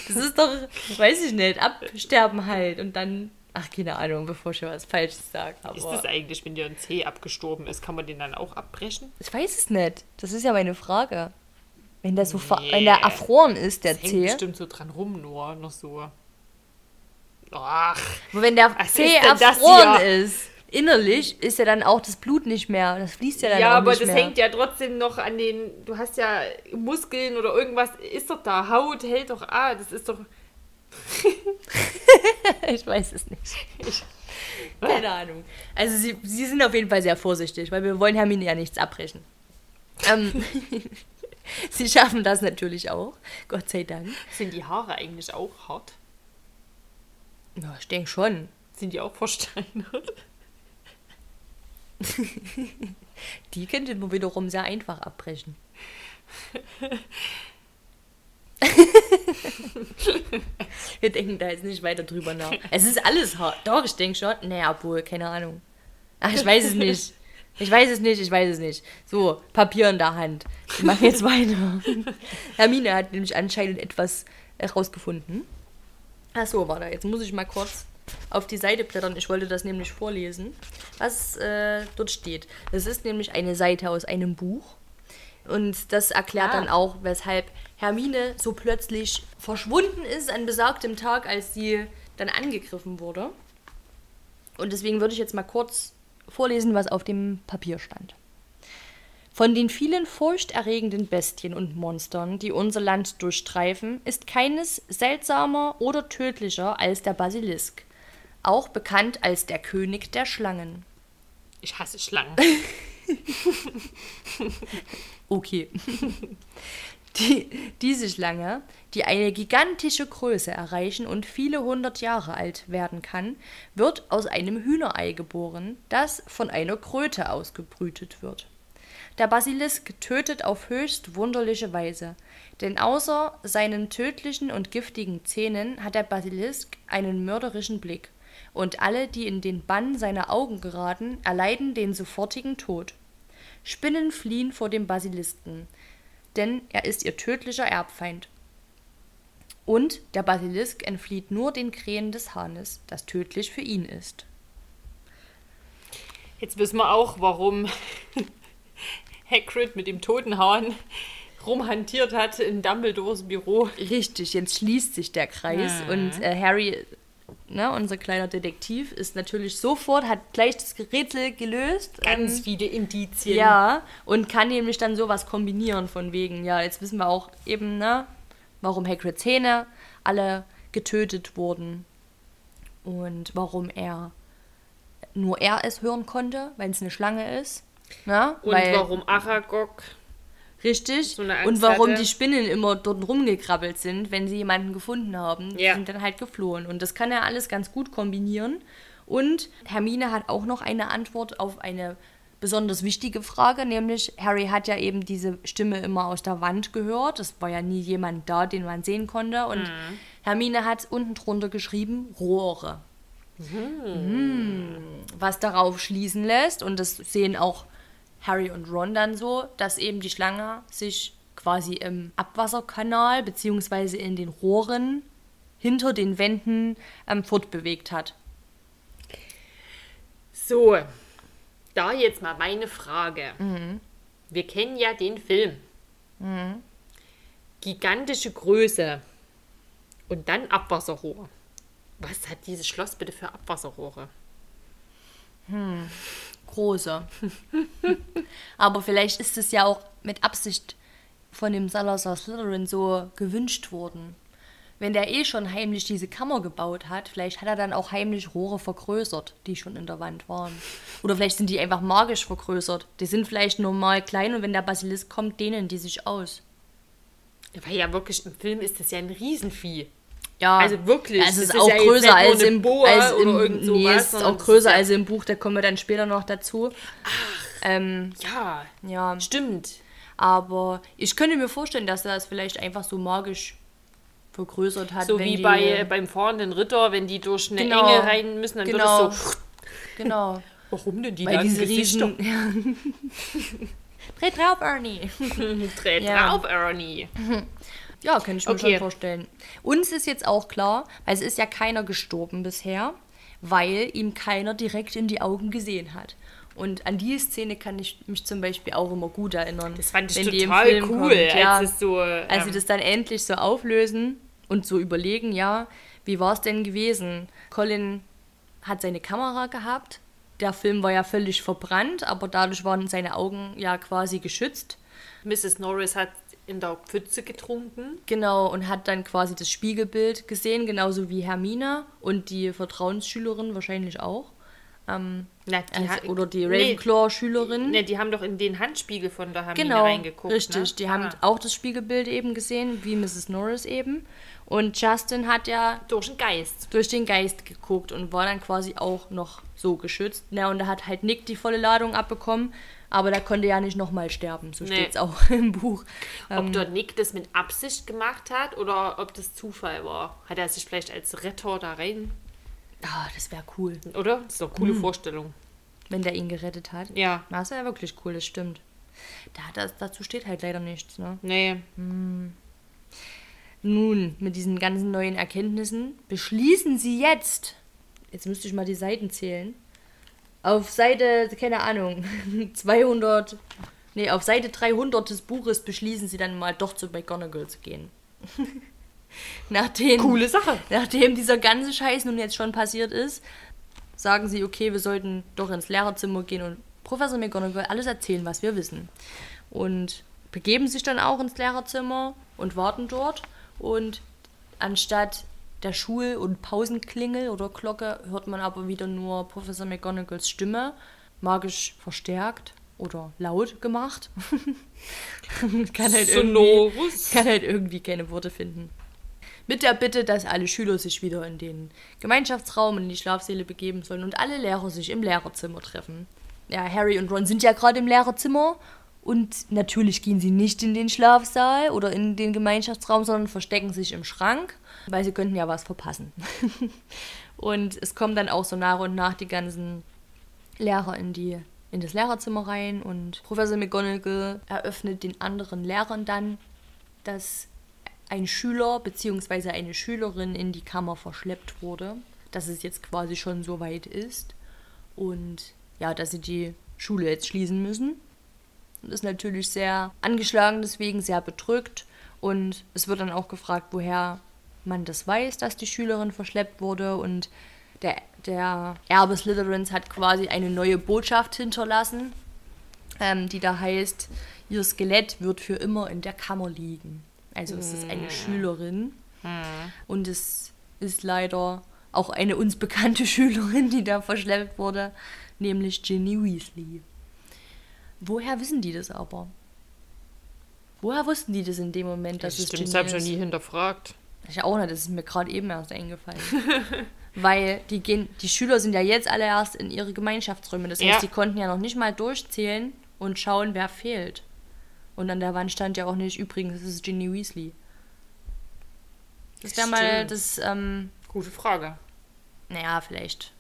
S1: das ist doch, weiß ich nicht, absterben halt und dann, ach, keine Ahnung, bevor ich was Falsches sage.
S2: Ist das eigentlich, wenn dir ein Zeh abgestorben ist, kann man den dann auch abbrechen?
S1: ich weiß es nicht. Das ist ja meine Frage. Wenn der so, ver-
S2: Nee.
S1: wenn der erfroren ist, der
S2: Das hängt
S1: Zeh,
S2: bestimmt so dran rum, nur noch so. Ach,
S1: wenn der Zeh
S2: das
S1: erfroren ist, innerlich ist ja dann auch das Blut nicht mehr, das fließt ja dann
S2: ja,
S1: auch
S2: aber
S1: nicht
S2: das
S1: mehr.
S2: hängt ja trotzdem noch an den. Du hast ja Muskeln oder irgendwas, ist doch da. Haut hält doch. Ah, das ist doch.
S1: ich weiß es nicht. Keine Ahnung. Also sie, sie sind auf jeden Fall sehr vorsichtig, weil wir wollen Hermine ja nichts abbrechen. Ähm, sie schaffen das natürlich auch, Gott sei Dank.
S2: Sind die Haare eigentlich auch hart?
S1: Ja, ich denke schon.
S2: Sind die auch versteinert?
S1: Die könnte man wiederum sehr einfach abbrechen. Wir denken da jetzt nicht weiter drüber nach. Es ist alles hart. Doch, ich denke schon. Naja, obwohl, keine Ahnung. Ach, ich weiß es nicht. Ich weiß es nicht, ich weiß es nicht. So, Papier in der Hand. Ich mache jetzt weiter. Hermine hat nämlich anscheinend etwas herausgefunden. Ach so, warte, jetzt muss ich mal kurz auf die Seite blättern. Ich wollte das nämlich vorlesen, was äh, dort steht. Das ist nämlich eine Seite aus einem Buch. Und das erklärt
S2: Ah.
S1: dann auch, weshalb Hermine so plötzlich verschwunden ist an besagtem Tag, als sie dann angegriffen wurde. Und deswegen würde ich jetzt mal kurz vorlesen, was auf dem Papier stand. Von den vielen furchterregenden Bestien und Monstern, die unser Land durchstreifen, ist keines seltsamer oder tödlicher als der Basilisk, auch bekannt als der König der Schlangen.
S2: Ich hasse Schlangen.
S1: Okay. Die, diese Schlange, die eine gigantische Größe erreichen und viele hundert Jahre alt werden kann, wird aus einem Hühnerei geboren, das von einer Kröte ausgebrütet wird. Der Basilisk tötet auf höchst wunderliche Weise, denn außer seinen tödlichen und giftigen Zähnen hat der Basilisk einen mörderischen Blick, und alle, die in den Bann seiner Augen geraten, erleiden den sofortigen Tod. Spinnen fliehen vor dem Basilisken, denn er ist ihr tödlicher Erbfeind. Und der Basilisk entflieht nur den Krähen des Hahnes, das tödlich für ihn ist.
S2: Jetzt wissen wir auch, warum Hagrid mit dem toten Hahn rumhantiert hat in Dumbledores Büro.
S1: Richtig, jetzt schließt sich der Kreis
S2: Mhm.
S1: und äh, Harry, ne, unser kleiner Detektiv, ist natürlich sofort, hat gleich das Rätsel gelöst.
S2: Ganz
S1: ähm,
S2: viele Indizien.
S1: Ja, und kann nämlich dann sowas kombinieren von wegen, ja, jetzt wissen wir auch eben, ne, warum Hagrids Hähne alle getötet wurden und warum er nur er es hören konnte, weil es eine Schlange ist. Ne?
S2: Und
S1: weil,
S2: warum Aragog
S1: Richtig.
S2: so
S1: und warum
S2: hatte.
S1: die Spinnen immer dort rumgekrabbelt sind, wenn sie jemanden gefunden haben. Die
S2: Ja.
S1: sind dann halt geflohen. Und das kann er alles ganz gut kombinieren. Und Hermine hat auch noch eine Antwort auf eine besonders wichtige Frage, nämlich Harry hat ja eben diese Stimme immer aus der Wand gehört. Es war ja nie jemand da, den man sehen konnte. Und Hermine hat unten drunter geschrieben Rohre. Mhm. Was darauf schließen lässt, und das sehen auch Harry und Ron dann so, dass eben die Schlange sich quasi im Abwasserkanal beziehungsweise in den Rohren hinter den Wänden ähm, fortbewegt hat.
S2: So, da jetzt mal meine Frage. Wir kennen ja den Film. Gigantische Größe und dann Abwasserrohr. Was hat dieses Schloss bitte für Abwasserrohre?
S1: Große. Aber vielleicht ist es ja auch mit Absicht von dem Salazar Slytherin so gewünscht worden. Wenn der eh schon heimlich diese Kammer gebaut hat, vielleicht hat er dann auch heimlich Rohre vergrößert, die schon in der Wand waren. Oder vielleicht sind die einfach magisch vergrößert. Die sind vielleicht normal klein und wenn der Basilisk kommt, dehnen die sich aus.
S2: Weil ja wirklich im Film ist das ja ein Riesenvieh.
S1: Ja,
S2: Also wirklich,
S1: Es ist
S2: ist
S1: auch
S2: ja
S1: größer als im, als im Nee, es ist auch größer als im Buch, da kommen wir dann später noch dazu. Ähm,
S2: Ja,
S1: ja,
S2: stimmt.
S1: aber ich könnte mir vorstellen, dass er das vielleicht einfach so magisch vergrößert hat.
S2: So wie
S1: die,
S2: bei, beim fahrenden Ritter, wenn die durch eine
S1: Genau.
S2: Enge rein müssen, dann
S1: Genau.
S2: wird es so.
S1: Genau.
S2: Warum denn die
S1: Weil diese
S2: Gesichter?
S1: riesen... Dreh drauf, Ernie.
S2: Dreht
S1: Ja.
S2: drauf, Ernie.
S1: Ja, kann ich mir
S2: Okay.
S1: schon vorstellen. Uns ist jetzt auch klar, weil es ist ja keiner gestorben bisher, weil ihm keiner direkt in die Augen gesehen hat. Und an die Szene kann ich mich zum Beispiel auch immer gut erinnern.
S2: Das fand ich total
S1: Film
S2: cool,
S1: kommt, ja.
S2: als es so.
S1: als sie
S2: ähm,
S1: das dann endlich so auflösen und so überlegen, ja, wie war es denn gewesen? Colin hat seine Kamera gehabt. Der Film war ja völlig verbrannt, aber dadurch waren seine Augen ja quasi geschützt.
S2: Mrs. Norris hat in der Pfütze getrunken.
S1: Genau, und hat dann quasi das Spiegelbild gesehen, genauso wie Hermine und die Vertrauensschülerin wahrscheinlich auch. Ähm,
S2: Na, die
S1: also, oder die Ravenclaw-Schülerin.
S2: Ne, die haben doch in den Handspiegel von der Hermine
S1: Genau,
S2: reingeguckt.
S1: richtig.
S2: Ne?
S1: Die haben
S2: Ah.
S1: auch das Spiegelbild eben gesehen, wie Mrs. Norris eben. Und Justin hat ja
S2: durch den Geist.
S1: durch den Geist geguckt und war dann quasi auch noch so geschützt. Na, und da hat halt Nick die volle Ladung abbekommen, aber der konnte ja nicht nochmal sterben. So
S2: Nee.
S1: steht's auch im Buch. Ähm,
S2: Ob dort Nick das mit Absicht gemacht hat oder ob das Zufall war. Hat er sich vielleicht als Retter da rein.
S1: ah, das wäre cool,
S2: Oder? Das ist doch eine coole
S1: Mhm.
S2: Vorstellung.
S1: wenn der ihn gerettet hat.
S2: Ja.
S1: Das wäre wirklich cool, das stimmt. Da, das, dazu steht halt leider nichts, ne?
S2: Nee.
S1: Nun, mit diesen ganzen neuen Erkenntnissen beschließen sie jetzt, jetzt müsste ich mal die Seiten zählen, auf Seite, keine Ahnung, 200, nee, auf Seite 300 des Buches beschließen sie dann mal doch zu McGonagall zu gehen. nachdem,
S2: Coole Sache.
S1: nachdem dieser ganze Scheiß nun jetzt schon passiert ist, sagen sie, okay, wir sollten doch ins Lehrerzimmer gehen und Professor McGonagall alles erzählen, was wir wissen. Und begeben sich dann auch ins Lehrerzimmer und warten dort. Und anstatt der Schul- und Pausenklingel oder Glocke hört man aber wieder nur Professor McGonagalls Stimme, magisch verstärkt oder laut gemacht. kann, halt kann halt irgendwie keine Worte finden. Mit der Bitte, dass alle Schüler sich wieder in den Gemeinschaftsraum und in die Schlafsäle begeben sollen und alle Lehrer sich im Lehrerzimmer treffen. Ja, Harry und Ron sind ja gerade im Lehrerzimmer und natürlich gehen sie nicht in den Schlafsaal oder in den Gemeinschaftsraum, sondern verstecken sich im Schrank, weil sie könnten ja was verpassen. und es kommen dann auch so nach und nach die ganzen Lehrer in die in das Lehrerzimmer rein und Professor McGonagall eröffnet den anderen Lehrern dann, dass ein Schüler bzw. eine Schülerin in die Kammer verschleppt wurde, dass es jetzt quasi schon so weit ist und ja, dass sie die Schule jetzt schließen müssen. Und ist natürlich sehr angeschlagen, deswegen sehr bedrückt und es wird dann auch gefragt, woher man das weiß, dass die Schülerin verschleppt wurde und der, der Erbe Slytherins hat quasi eine neue Botschaft hinterlassen, ähm, die da heißt, ihr Skelett wird für immer in der Kammer liegen. Also es ist eine Schülerin und es ist leider auch eine uns bekannte Schülerin, die da verschleppt wurde, nämlich Ginny Weasley. Woher wissen die das aber? Woher wussten die das in dem Moment, dass es
S2: Stimmt, das
S1: Ginny
S2: habe ich noch
S1: ist?
S2: nie hinterfragt.
S1: Ich auch nicht, das ist mir gerade eben erst eingefallen. Weil die, gehen, die Schüler sind ja jetzt alle erst in ihre Gemeinschaftsräume. Das heißt,
S2: Ja.
S1: die konnten ja noch nicht mal durchzählen und schauen, wer fehlt. Und an der Wand stand ja auch nicht, übrigens, das ist Ginny Weasley. Das wäre mal das, ähm,
S2: Gute Frage.
S1: naja, vielleicht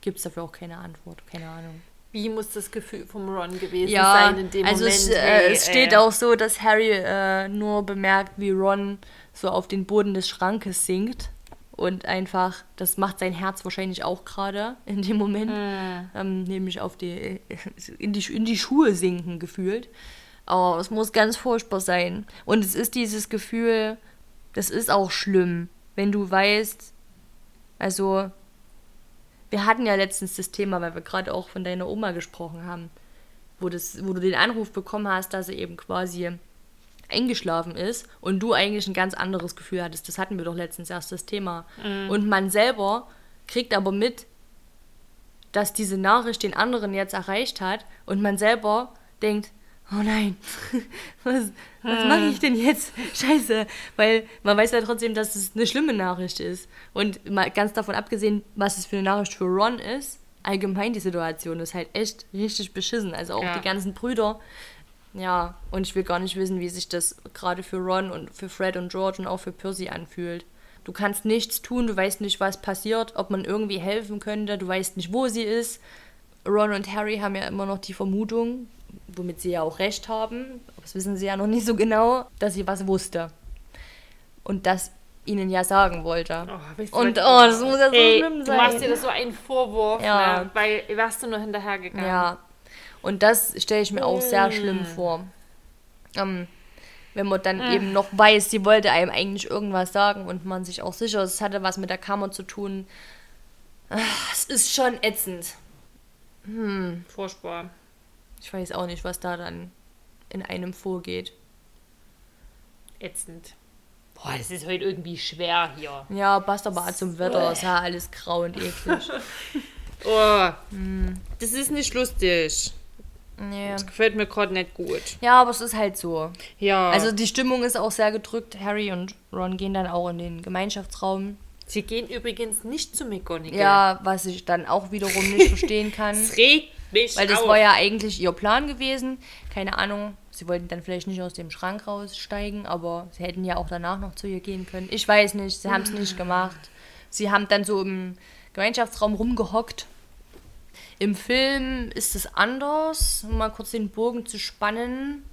S1: gibt es dafür auch keine Antwort, keine Ahnung.
S2: Wie muss das Gefühl vom Ron gewesen
S1: Ja,
S2: sein in dem
S1: also
S2: Moment?
S1: es, äh, es steht
S2: ey.
S1: auch so, dass Harry äh, nur bemerkt, wie Ron so auf den Boden des Schrankes sinkt. Und einfach, das macht sein Herz wahrscheinlich auch gerade in dem Moment.
S2: Hm.
S1: Ähm, nämlich auf die, in, die, in die Schuhe sinken gefühlt. Aber es muss ganz furchtbar sein. Und es ist dieses Gefühl, das ist auch schlimm, wenn du weißt, also wir hatten ja letztens das Thema, weil wir gerade auch von deiner Oma gesprochen haben, wo, das, wo du den Anruf bekommen hast, dass sie eben quasi eingeschlafen ist und du eigentlich ein ganz anderes Gefühl hattest. Das hatten wir doch letztens erst das Thema. Und man selber kriegt aber mit, dass diese Nachricht den anderen jetzt erreicht hat und man selber denkt, oh nein, was, was mache ich denn jetzt? Scheiße, weil man weiß ja trotzdem, dass es eine schlimme Nachricht ist. Und mal ganz davon abgesehen, was es für eine Nachricht für Ron ist, allgemein die Situation ist halt echt richtig beschissen. Also auch
S2: Ja.
S1: die ganzen Brüder. Ja, und ich will gar nicht wissen, wie sich das gerade für Ron und für Fred und George und auch für Percy anfühlt. Du kannst nichts tun, du weißt nicht, was passiert, ob man irgendwie helfen könnte, du weißt nicht, wo sie ist. Ron und Harry haben ja immer noch die Vermutung, womit sie ja auch recht haben, aber das wissen sie ja noch nicht so genau, dass sie was wusste. Und das ihnen ja sagen wollte.
S2: Oh, weißt du,
S1: und oh, das muss ja so
S2: Ey,
S1: schlimm
S2: du
S1: sein.
S2: machst dir das so einen Vorwurf,
S1: Ja.
S2: ne? weil wärst du nur hinterhergegangen.
S1: Ja, und das stelle ich mir auch sehr
S2: Mm.
S1: schlimm vor. Ähm, wenn man dann
S2: Mm.
S1: eben noch weiß, sie wollte einem eigentlich irgendwas sagen und man sich auch sicher ist, es hatte was mit der Kammer zu tun. Ah, Es ist schon ätzend.
S2: Furchtbar.
S1: Ich weiß auch nicht, was da dann in einem vorgeht.
S2: Ätzend. Boah, das ist heute irgendwie schwer hier.
S1: Ja, passt aber auch zum Wetter. Es ist ja alles grau und eklig.
S2: Oh,
S1: Mm.
S2: das ist nicht lustig.
S1: Nee.
S2: Das gefällt mir gerade nicht gut.
S1: Ja, aber es ist halt so.
S2: Ja.
S1: Also die Stimmung ist auch sehr gedrückt. Harry und Ron gehen dann auch in den Gemeinschaftsraum.
S2: sie gehen übrigens nicht zu McGonagall.
S1: Ja, was ich dann auch wiederum nicht verstehen kann.
S2: Das regt mich
S1: Weil das
S2: auf.
S1: war ja eigentlich ihr Plan gewesen. Keine Ahnung, sie wollten dann vielleicht nicht aus dem Schrank raussteigen, aber sie hätten ja auch danach noch zu ihr gehen können. Ich weiß nicht, sie haben es nicht gemacht. Sie haben dann so im Gemeinschaftsraum rumgehockt. Im Film ist es anders, um mal kurz den Bogen zu spannen.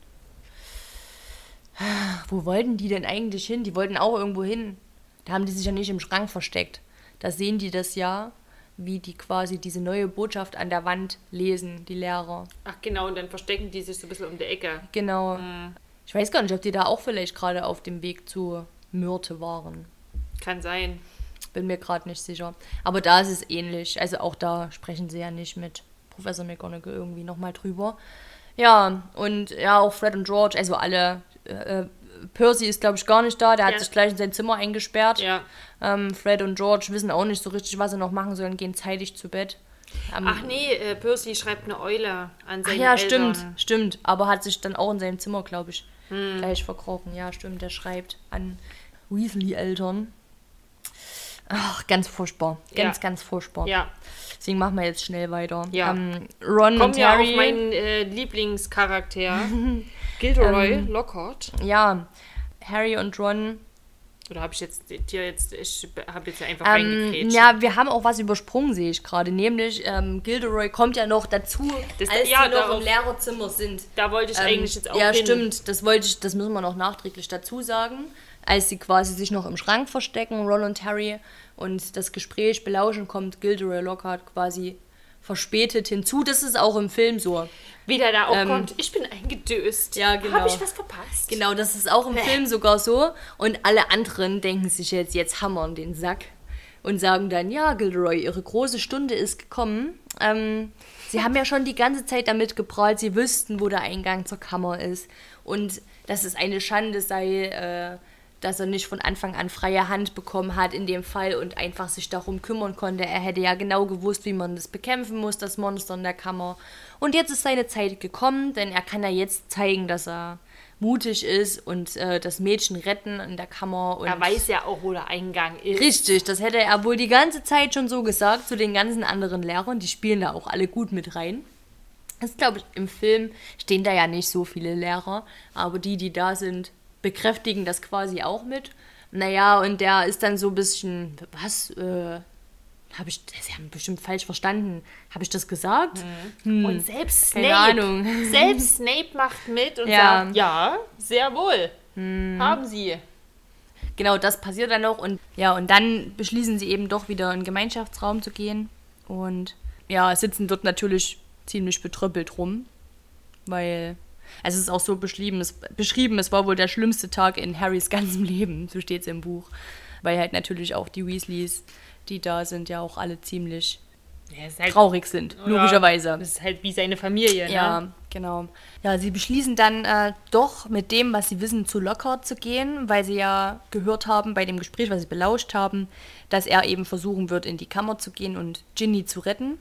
S1: Wo wollten die denn eigentlich hin? Die wollten auch irgendwo hin. Da haben die sich ja nicht im Schrank versteckt. Da sehen die das ja, wie die quasi diese neue Botschaft an der Wand lesen, die Lehrer.
S2: Ach genau, und dann verstecken die sich so ein bisschen um die Ecke.
S1: Genau. Ich weiß gar nicht, ob die da auch vielleicht gerade auf dem Weg zu Myrte waren.
S2: Kann sein.
S1: Bin mir gerade nicht sicher. Aber da ist es ähnlich. Also auch da sprechen sie ja nicht mit Professor McGonagall irgendwie nochmal drüber. Ja, und ja, auch Fred und George, also alle. Äh, Percy ist, glaube ich, gar nicht da. Der hat
S2: Ja.
S1: sich gleich in sein Zimmer eingesperrt.
S2: Ja.
S1: Ähm, Fred und George wissen auch nicht so richtig, was sie noch machen sollen, gehen zeitig zu Bett. Ähm,
S2: Ach nee, äh, Percy schreibt eine Eule an
S1: Ach
S2: seine
S1: ja,
S2: Eltern.
S1: stimmt, stimmt. Aber hat sich dann auch in seinem Zimmer, glaube ich,
S2: Hm.
S1: gleich verkrochen. Ja, stimmt. Der schreibt an Weasley-Eltern. Ach, ganz furchtbar. Ganz,
S2: Ja.
S1: ganz furchtbar.
S2: Ja,
S1: Deswegen machen wir jetzt schnell weiter.
S2: Ja.
S1: Ähm, Ron
S2: kommen
S1: und
S2: wir
S1: Harry.
S2: auf meinen äh, Lieblingscharakter. Gilderoy
S1: Ähm,
S2: Lockhart.
S1: ja, Harry und Ron.
S2: Oder habe ich jetzt dir jetzt, ich habe jetzt einfach
S1: Ähm, ja, wir haben auch was übersprungen, sehe ich gerade. Nämlich, ähm, Gilderoy kommt ja noch dazu,
S2: Das-
S1: als
S2: ja,
S1: die noch
S2: darauf-
S1: im Lehrerzimmer sind.
S2: Da wollte ich
S1: Ähm,
S2: eigentlich jetzt auch
S1: Ja,
S2: hin.
S1: stimmt. Das wollte ich, das müssen wir noch nachträglich dazu sagen. Als sie quasi sich noch im Schrank verstecken, Ron und Harry, und das Gespräch belauschen, kommt Gilderoy Lockhart quasi verspätet hinzu. Das ist auch im Film so.
S2: Wie der da auch
S1: Ähm,
S2: kommt. Ich bin eingedöst.
S1: Ja, genau.
S2: Habe ich was verpasst?
S1: Genau, das ist auch im Film sogar so. Und alle anderen denken sich jetzt, jetzt hammern den Sack. Und sagen dann, ja, Gilderoy, ihre große Stunde ist gekommen. Ähm, sie haben ja schon die ganze Zeit damit geprahlt, sie wüssten, wo der Eingang zur Kammer ist. Und dass es eine Schande sei, äh, dass er nicht von Anfang an freie Hand bekommen hat in dem Fall und einfach sich darum kümmern konnte. Er hätte ja genau gewusst, wie man das bekämpfen muss, das Monster in der Kammer. Und jetzt ist seine Zeit gekommen, denn er kann ja jetzt zeigen, dass er mutig ist und äh, das Mädchen retten in der Kammer. Und
S2: Er weiß ja auch, wo der Eingang ist.
S1: Richtig, das hätte er wohl die ganze Zeit schon so gesagt zu den ganzen anderen Lehrern. Die spielen da auch alle gut mit rein. Das glaube ich, im Film stehen da ja nicht so viele Lehrer, aber die, die da sind, bekräftigen das quasi auch mit. Naja, und der ist dann so ein bisschen, was, äh, habe ich, Sie haben bestimmt falsch verstanden. Habe ich das gesagt? Hm,
S2: Und selbst
S1: keine
S2: Snape,
S1: Ahnung.
S2: selbst Snape macht mit und
S1: Ja.
S2: sagt, ja, sehr wohl. Haben Sie.
S1: Genau, das passiert dann noch und ja, und dann beschließen sie eben doch wieder in den Gemeinschaftsraum zu gehen und ja, sitzen dort natürlich ziemlich betröppelt rum, weil also es ist auch so beschrieben, es, beschrieben, es war wohl der schlimmste Tag in Harrys ganzem Leben, so steht es im Buch, weil halt natürlich auch die Weasleys, die da sind, ja auch alle ziemlich
S2: Ja, halt,
S1: traurig sind, logischerweise.
S2: Das ist halt wie seine Familie, ne?
S1: Ja, genau. Ja, sie beschließen dann äh, doch mit dem, was sie wissen, zu Lockhart zu gehen, weil sie ja gehört haben bei dem Gespräch, was sie belauscht haben, dass er eben versuchen wird, in die Kammer zu gehen und Ginny zu retten.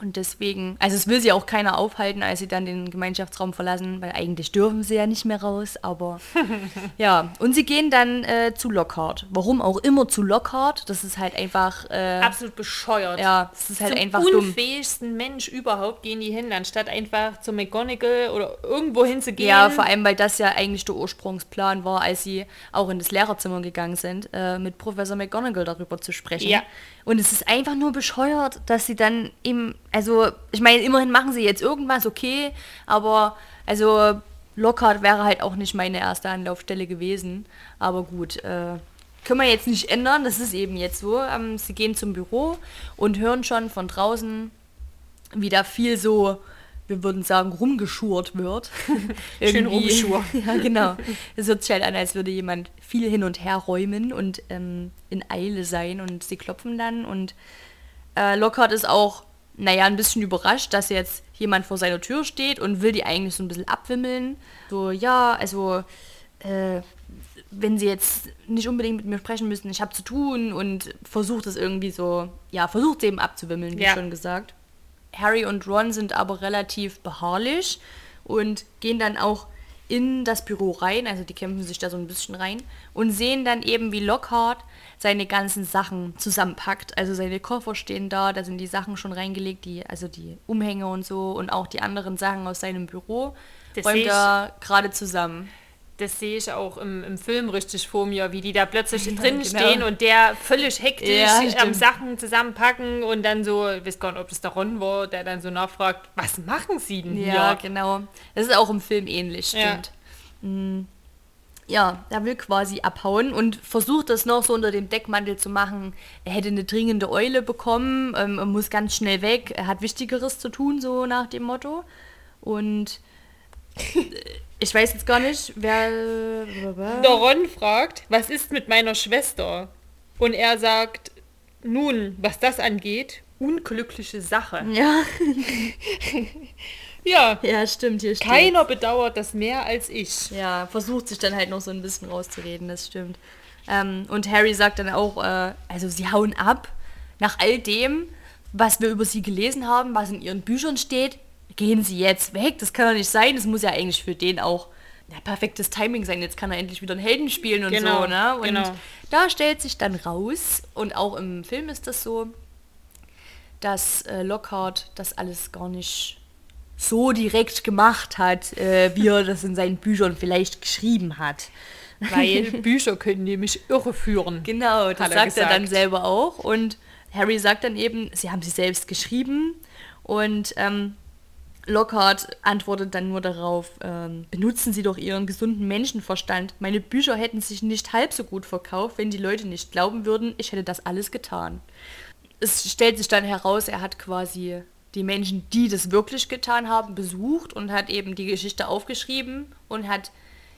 S1: Und deswegen, also es will sie auch keiner aufhalten, als sie dann den Gemeinschaftsraum verlassen, weil eigentlich dürfen sie ja nicht mehr raus, aber ja. Und sie gehen dann äh, zu Lockhart. Warum auch immer zu Lockhart, das ist halt einfach, äh,
S2: Absolut bescheuert.
S1: ja, es ist halt
S2: Zum
S1: einfach dumm.
S2: unfähigsten Mensch überhaupt gehen die hin, anstatt einfach zu McGonagall oder irgendwo hinzugehen.
S1: Ja, vor allem, weil das ja eigentlich der Ursprungsplan war, als sie auch in das Lehrerzimmer gegangen sind, äh, mit Professor McGonagall darüber zu sprechen.
S2: Ja.
S1: Und es ist einfach nur bescheuert, dass sie dann eben, also, ich meine, immerhin machen sie jetzt irgendwas, okay, aber, also, Lockhart wäre halt auch nicht meine erste Anlaufstelle gewesen. Aber gut, äh, können wir jetzt nicht ändern, das ist eben jetzt so. Ähm, sie gehen zum Büro und hören schon von draußen, wie da viel so, wir würden sagen, rumgeschurt wird.
S2: Schön rumgeschurt.
S1: ja, genau. Es hört sich halt an, als würde jemand viel hin und her räumen und ähm, in Eile sein und sie klopfen dann und äh, Lockhart ist auch, naja, ein bisschen überrascht, dass jetzt jemand vor seiner Tür steht und will die eigentlich so ein bisschen abwimmeln. So, ja, also, äh, wenn sie jetzt nicht unbedingt mit mir sprechen müssen, ich habe zu tun und versucht es irgendwie so, ja, versucht sie eben abzuwimmeln, wie
S2: Ja.
S1: schon gesagt. Harry und Ron sind aber relativ beharrlich und gehen dann auch in das Büro rein, also die kämpfen sich da so ein bisschen rein und sehen dann eben, wie Lockhart seine ganzen Sachen zusammenpackt. Also seine Koffer stehen da, da sind die Sachen schon reingelegt, die, also die Umhänge und so und auch die anderen Sachen aus seinem Büro
S2: Das
S1: räumt er gerade zusammen.
S2: Das sehe ich auch im, im Film richtig vor mir, wie die da plötzlich
S1: Ja,
S2: drin
S1: genau.
S2: stehen und der völlig hektisch
S1: Ja,
S2: am
S1: stimmt.
S2: Sachen zusammenpacken und dann so, ich weiß gar nicht, ob das der Ron war, der dann so nachfragt, was machen sie denn
S1: Ja,
S2: hier?
S1: genau. Das ist auch im Film ähnlich,
S2: Ja.
S1: stimmt. Mm. Ja, er will quasi abhauen und versucht das noch so unter dem Deckmantel zu machen. Er hätte eine dringende Eule bekommen, ähm, muss ganz schnell weg, er hat Wichtigeres zu tun, so nach dem Motto. Und ich weiß jetzt gar nicht, wer.
S2: Der Ron fragt, was ist mit meiner Schwester? Und er sagt, nun, was das angeht, unglückliche Sache.
S1: Ja,
S2: Ja,
S1: ja, stimmt, hier steht.
S2: keiner bedauert das mehr als ich.
S1: Ja, versucht sich dann halt noch so ein bisschen rauszureden, das stimmt. Ähm, und Harry sagt dann auch, äh, also sie hauen ab. Nach all dem, was wir über sie gelesen haben, was in ihren Büchern steht, gehen sie jetzt weg. Das kann doch nicht sein. Das muss ja eigentlich für den auch ja, perfektes Timing sein. Jetzt kann er endlich wieder einen Helden spielen und
S2: Genau,
S1: so, ne? Und
S2: genau.
S1: da stellt sich dann raus, und auch im Film ist das so, dass äh, Lockhart das alles gar nicht so direkt gemacht hat, äh, wie er das in seinen Büchern vielleicht geschrieben hat.
S2: Weil Bücher können nämlich irreführen.
S1: Genau, das
S2: Hat er
S1: sagt er dann selber auch. Und Harry sagt dann eben, sie haben sie selbst geschrieben. Und ähm, Lockhart antwortet dann nur darauf, ähm, benutzen Sie doch Ihren gesunden Menschenverstand. Meine Bücher hätten sich nicht halb so gut verkauft, wenn die Leute nicht glauben würden, ich hätte das alles getan. Es stellt sich dann heraus, er hat quasi die Menschen, die das wirklich getan haben, besucht und hat eben die Geschichte aufgeschrieben und hat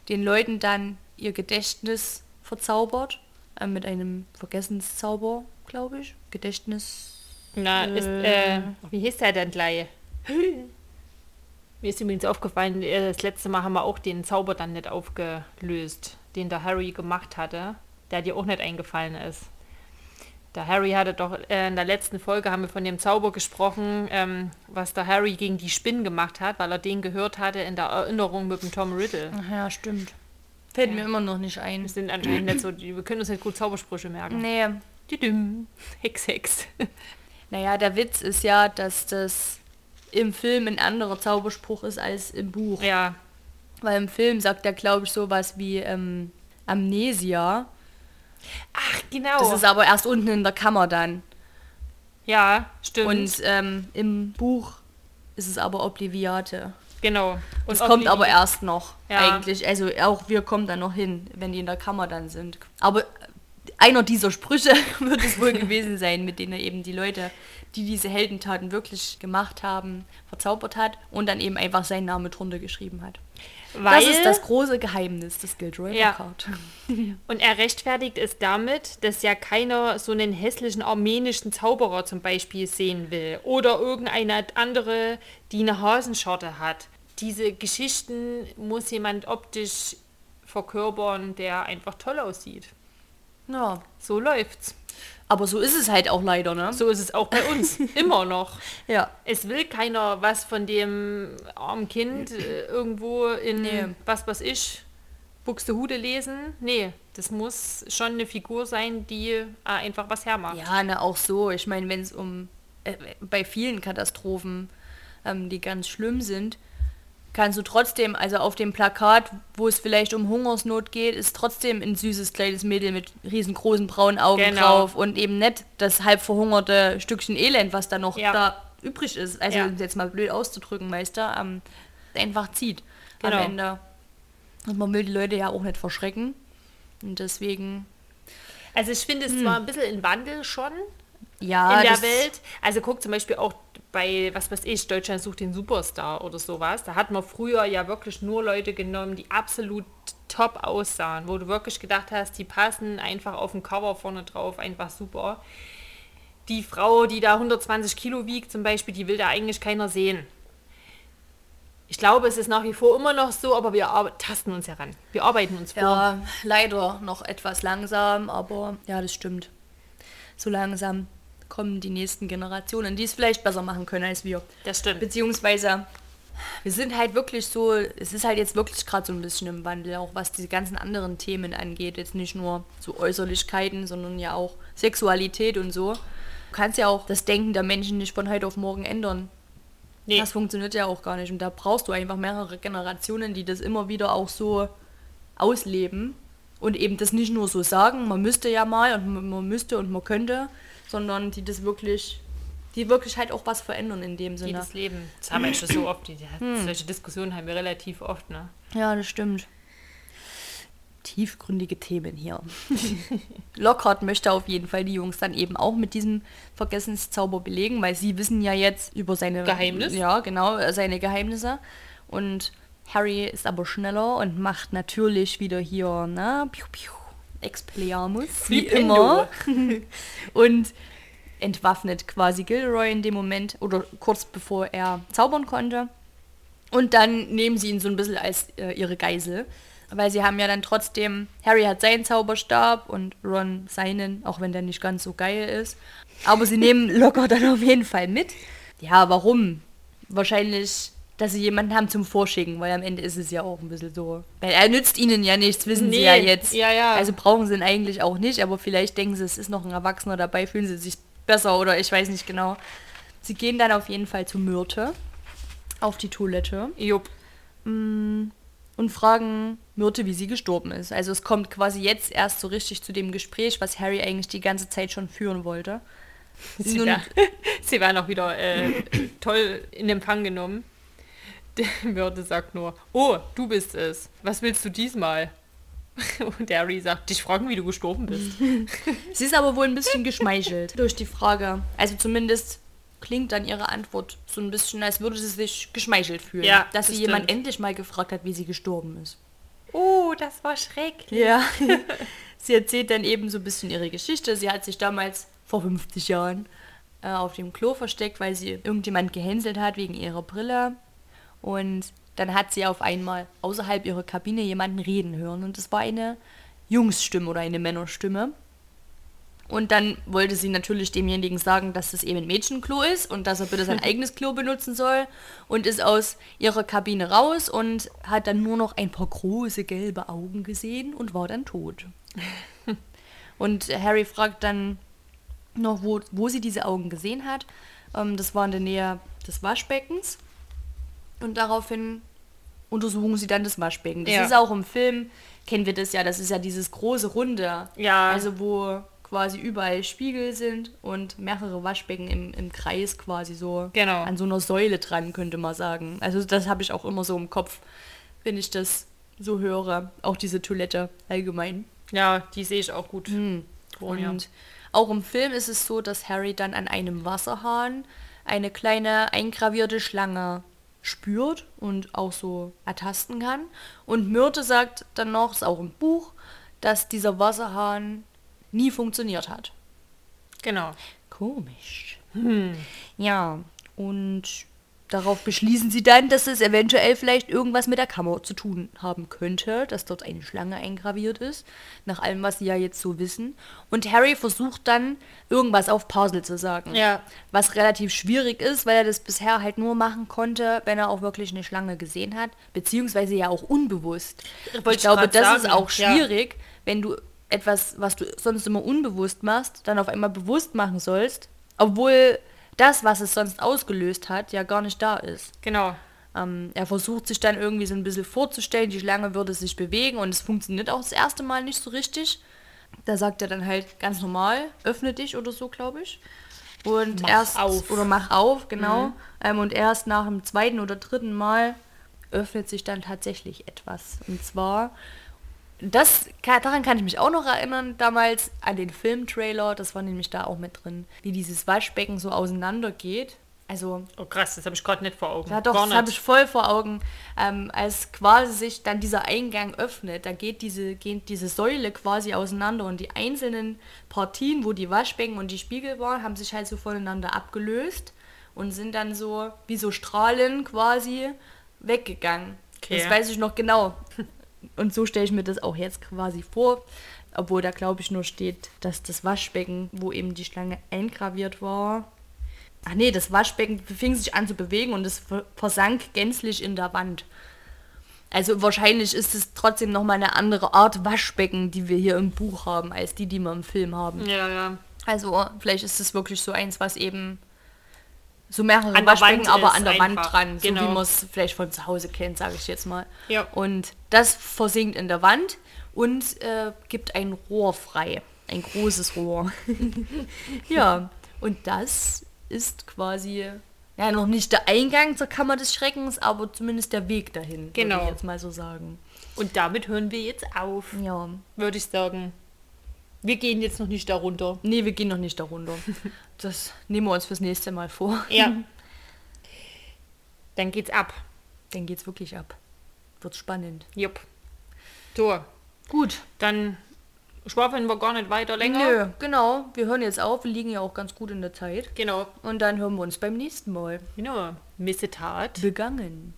S1: den Leuten dann ihr Gedächtnis verzaubert. Äh, mit einem Vergessenszauber, glaube ich. Gedächtnis.
S2: Na, ist,
S1: Äh.
S2: äh, wie hieß der denn gleich? Mir ist übrigens aufgefallen, äh, das letzte Mal haben wir auch den Zauber dann nicht aufgelöst, den der Harry gemacht hatte, der dir auch nicht eingefallen ist. Der Harry hatte doch äh, in der letzten Folge haben wir von dem Zauber gesprochen, ähm, was der Harry gegen die Spinnen gemacht hat, weil er den gehört hatte in der Erinnerung mit dem Tom Riddle.
S1: Ach ja, stimmt. Fällt ja. mir immer noch nicht ein.
S2: Wir sind anscheinend nicht so, wir können uns nicht gut Zaubersprüche merken.
S1: Nee.
S2: Düdüm. Hex, Hex.
S1: Naja, der Witz ist ja, dass das im Film ein anderer Zauberspruch ist als im Buch.
S2: Ja.
S1: Weil im Film sagt er, glaube ich, sowas wie ähm, Amnesia.
S2: Ach, genau.
S1: Das ist aber erst unten in der Kammer dann.
S2: Ja, stimmt.
S1: Und ähm, im Buch ist es aber Obliviate.
S2: Genau.
S1: Und es kommt aber erst noch ja. eigentlich. Also auch wir kommen dann noch hin, wenn die in der Kammer dann sind. Aber einer dieser Sprüche wird es wohl gewesen sein, mit denen er eben die Leute, die diese Heldentaten wirklich gemacht haben, verzaubert hat und dann eben einfach seinen Namen drunter geschrieben hat. Weil, das ist das große Geheimnis des Gilderoy ja.
S2: Und er rechtfertigt es damit, dass ja keiner so einen hässlichen armenischen Zauberer zum Beispiel sehen will oder irgendeine andere, die eine Hasenschorte hat. Diese Geschichten muss jemand optisch verkörpern, der einfach toll aussieht.
S1: Ja.
S2: So läuft's.
S1: Aber so ist es halt auch leider, ne?
S2: So ist es auch bei uns. Immer noch.
S1: Ja.
S2: Es will keiner was von dem armen Kind äh, irgendwo in nee. was was ich Buxtehude lesen. Nee, das muss schon eine Figur sein, die äh, einfach was hermacht.
S1: Ja, ne, auch so. Ich meine, wenn es um äh, bei vielen Katastrophen, ähm, die ganz schlimm sind, kannst du trotzdem, also auf dem Plakat, wo es vielleicht um Hungersnot geht, ist trotzdem ein süßes kleines Mädel mit riesengroßen braunen Augen genau. drauf und eben nicht das halb verhungerte Stückchen Elend, was da noch ja. da übrig ist. Also ja. jetzt mal blöd auszudrücken, du, ähm, einfach zieht genau. am Ende. Und man will die Leute ja auch nicht verschrecken. Und deswegen.
S2: Also ich finde es hm. zwar ein bisschen in Wandel schon
S1: ja,
S2: in der Welt. Also guck zum Beispiel auch bei, was weiß ich, Deutschland sucht den Superstar oder sowas. Da hat man früher ja wirklich nur Leute genommen, die absolut top aussahen, wo du wirklich gedacht hast, die passen einfach auf dem Cover vorne drauf, einfach super. Die Frau, die da 120 Kilo wiegt zum Beispiel, die will da eigentlich keiner sehen. Ich glaube, es ist nach wie vor immer noch so, aber wir tasten uns heran. Wir arbeiten uns vor.
S1: Ja, leider noch etwas langsam, aber ja, das stimmt. So langsam kommen die nächsten Generationen, die es vielleicht besser machen können als wir.
S2: Das stimmt.
S1: Beziehungsweise, wir sind halt wirklich so, es ist halt jetzt wirklich gerade so ein bisschen im Wandel, auch was diese ganzen anderen Themen angeht. Jetzt nicht nur so Äußerlichkeiten, sondern ja auch Sexualität und so. Du kannst ja auch das Denken der Menschen nicht von heute auf morgen ändern. Nee. Das funktioniert ja auch gar nicht. Und da brauchst du einfach mehrere Generationen, die das immer wieder auch so ausleben und eben das nicht nur so sagen, man müsste ja mal und man müsste und man könnte, sondern die das wirklich, die wirklich halt auch was verändern in dem Sinne. Die
S2: das Leben. Das haben wir schon so oft, die, hm. solche Diskussionen haben wir relativ oft, ne?
S1: Ja, das stimmt. Tiefgründige Themen hier. Lockhart möchte auf jeden Fall die Jungs dann eben auch mit diesem Vergessenszauber belegen, weil sie wissen ja jetzt über seine
S2: Geheimnisse.
S1: Ja, genau, seine Geheimnisse. Und Harry ist aber schneller und macht natürlich wieder hier, ne, piu, piu, Expelliarmus, wie immer. und entwaffnet quasi Gilroy in dem Moment oder kurz bevor er zaubern konnte. Und dann nehmen sie ihn so ein bisschen als äh, ihre Geisel. Weil sie haben ja dann trotzdem, Harry hat seinen Zauberstab und Ron seinen, auch wenn der nicht ganz so geil ist. Aber sie nehmen locker dann auf jeden Fall mit. Ja, warum? Wahrscheinlich dass sie jemanden haben zum Vorschicken, weil am Ende ist es ja auch ein bisschen so. Weil er nützt ihnen ja nichts, wissen nee, sie ja jetzt.
S2: Ja, ja.
S1: Also brauchen sie ihn eigentlich auch nicht, aber vielleicht denken sie, es ist noch ein Erwachsener dabei, fühlen sie sich besser oder ich weiß nicht genau. Sie gehen dann auf jeden Fall zu Myrte auf die Toilette.
S2: Jupp.
S1: Mm, und fragen Myrte, wie sie gestorben ist. Also es kommt quasi jetzt erst so richtig zu dem Gespräch, was Harry eigentlich die ganze Zeit schon führen wollte.
S2: Sie, Nun, war, sie war noch wieder äh, toll in Empfang genommen. Der Mörder sagt nur, oh, du bist es. Was willst du diesmal? Und Harry sagt, dich fragen, wie du gestorben bist.
S1: Sie ist aber wohl ein bisschen geschmeichelt durch die Frage. Also zumindest klingt dann ihre Antwort so ein bisschen, als würde sie sich geschmeichelt fühlen.
S2: Ja,
S1: dass sie jemand endlich mal gefragt hat, wie sie gestorben ist.
S2: Oh, das war schrecklich.
S1: Ja. sie erzählt dann eben so ein bisschen ihre Geschichte. Sie hat sich damals vor 50 Jahren äh, auf dem Klo versteckt, weil sie irgendjemand gehänselt hat wegen ihrer Brille. Und dann hat sie auf einmal außerhalb ihrer Kabine jemanden reden hören. Und es war eine Jungsstimme oder eine Männerstimme. Und dann wollte sie natürlich demjenigen sagen, dass das eben ein Mädchenklo ist und dass er bitte sein eigenes Klo benutzen soll. Und ist aus ihrer Kabine raus und hat dann nur noch ein paar große gelbe Augen gesehen und war dann tot. und Harry fragt dann noch, wo, wo sie diese Augen gesehen hat. Ähm, das war in der Nähe des Waschbeckens. Und daraufhin untersuchen sie dann das Waschbecken. Das
S2: Ja.
S1: ist auch im Film, kennen wir das ja, das ist ja dieses große Runde.
S2: Ja.
S1: Also wo quasi überall Spiegel sind und mehrere Waschbecken im, im Kreis quasi so
S2: Genau.
S1: an so einer Säule dran, könnte man sagen. Also das habe ich auch immer so im Kopf, wenn ich das so höre. Auch diese Toilette allgemein.
S2: Ja, die sehe ich auch gut. mir.
S1: Und auch im Film ist es so, dass Harry dann an einem Wasserhahn eine kleine eingravierte Schlange spürt und auch so ertasten kann. Und Myrte sagt dann noch, ist auch im Buch, dass dieser Wasserhahn nie funktioniert hat.
S2: Genau.
S1: Komisch. Ja, und darauf beschließen sie dann, dass es eventuell vielleicht irgendwas mit der Kammer zu tun haben könnte, dass dort eine Schlange eingraviert ist, nach allem, was sie ja jetzt so wissen. Und Harry versucht dann, irgendwas auf Parsel zu sagen.
S2: Ja.
S1: Was relativ schwierig ist, weil er das bisher halt nur machen konnte, wenn er auch wirklich eine Schlange gesehen hat, beziehungsweise ja auch unbewusst.
S2: Wollte
S1: Ich
S2: ich
S1: glaube, das ist
S2: sagen,
S1: auch
S2: ja.
S1: schwierig, wenn du etwas, was du sonst immer unbewusst machst, dann auf einmal bewusst machen sollst, obwohl das, was es sonst ausgelöst hat, ja gar nicht da ist.
S2: Genau.
S1: Ähm, er versucht sich dann irgendwie so ein bisschen vorzustellen, die Schlange würde sich bewegen und es funktioniert auch das erste Mal nicht so richtig. Da sagt er dann halt ganz normal, öffne dich oder so, glaube ich. Und
S2: Mach
S1: erst
S2: auf.
S1: oder mach auf, genau. Ähm, und erst nach dem zweiten oder dritten Mal öffnet sich dann tatsächlich etwas. Und zwar, das daran kann ich mich auch noch erinnern, damals an den Filmtrailer, das war nämlich da auch mit drin, wie dieses Waschbecken so auseinander geht. Also
S2: Oh krass, das habe ich gerade nicht vor Augen.
S1: ja, doch,
S2: Gar
S1: das habe ich voll vor Augen. Ähm, als quasi sich dann dieser Eingang öffnet, da geht diese, geht diese Säule quasi auseinander und die einzelnen Partien, wo die Waschbecken und die Spiegel waren, haben sich halt so voneinander abgelöst und sind dann so wie so Strahlen quasi weggegangen.
S2: Okay.
S1: Das weiß ich noch genau. Und so stelle ich mir das auch jetzt quasi vor. Obwohl da glaube ich nur steht, dass das Waschbecken, wo eben die Schlange eingraviert war, Ach nee, das Waschbecken fing sich an zu bewegen und es ver- versank gänzlich in der Wand. Also wahrscheinlich ist es trotzdem nochmal eine andere Art Waschbecken, die wir hier im Buch haben, als die, die wir im Film haben.
S2: Ja, ja.
S1: Also vielleicht ist es wirklich so eins, was eben so mehrere
S2: An
S1: Waschbecken, aber an der Wand dran, so
S2: Genau.
S1: wie man es vielleicht von zu Hause kennt, sage ich jetzt mal.
S2: Ja.
S1: Und das versinkt in der Wand und äh, gibt ein Rohr frei. Ein großes Rohr. ja, und das ist quasi ja noch nicht der Eingang zur Kammer des Schreckens, aber zumindest der Weg dahin, würde
S2: Genau.
S1: ich jetzt mal so sagen.
S2: Und damit hören wir jetzt auf,
S1: Ja.
S2: würde ich sagen. Wir gehen jetzt noch nicht darunter.
S1: Nee, wir gehen noch nicht darunter. Das nehmen wir uns fürs nächste Mal vor.
S2: Ja. Dann geht's ab.
S1: Dann geht's wirklich ab. Wird spannend.
S2: Jupp. So,
S1: Gut.
S2: dann schwafeln wir gar nicht weiter länger.
S1: Nö, genau. Wir hören jetzt auf. Wir liegen ja auch ganz gut in der Zeit.
S2: Genau.
S1: Und dann hören wir uns beim nächsten Mal.
S2: Genau. Missetat.
S1: Begangen.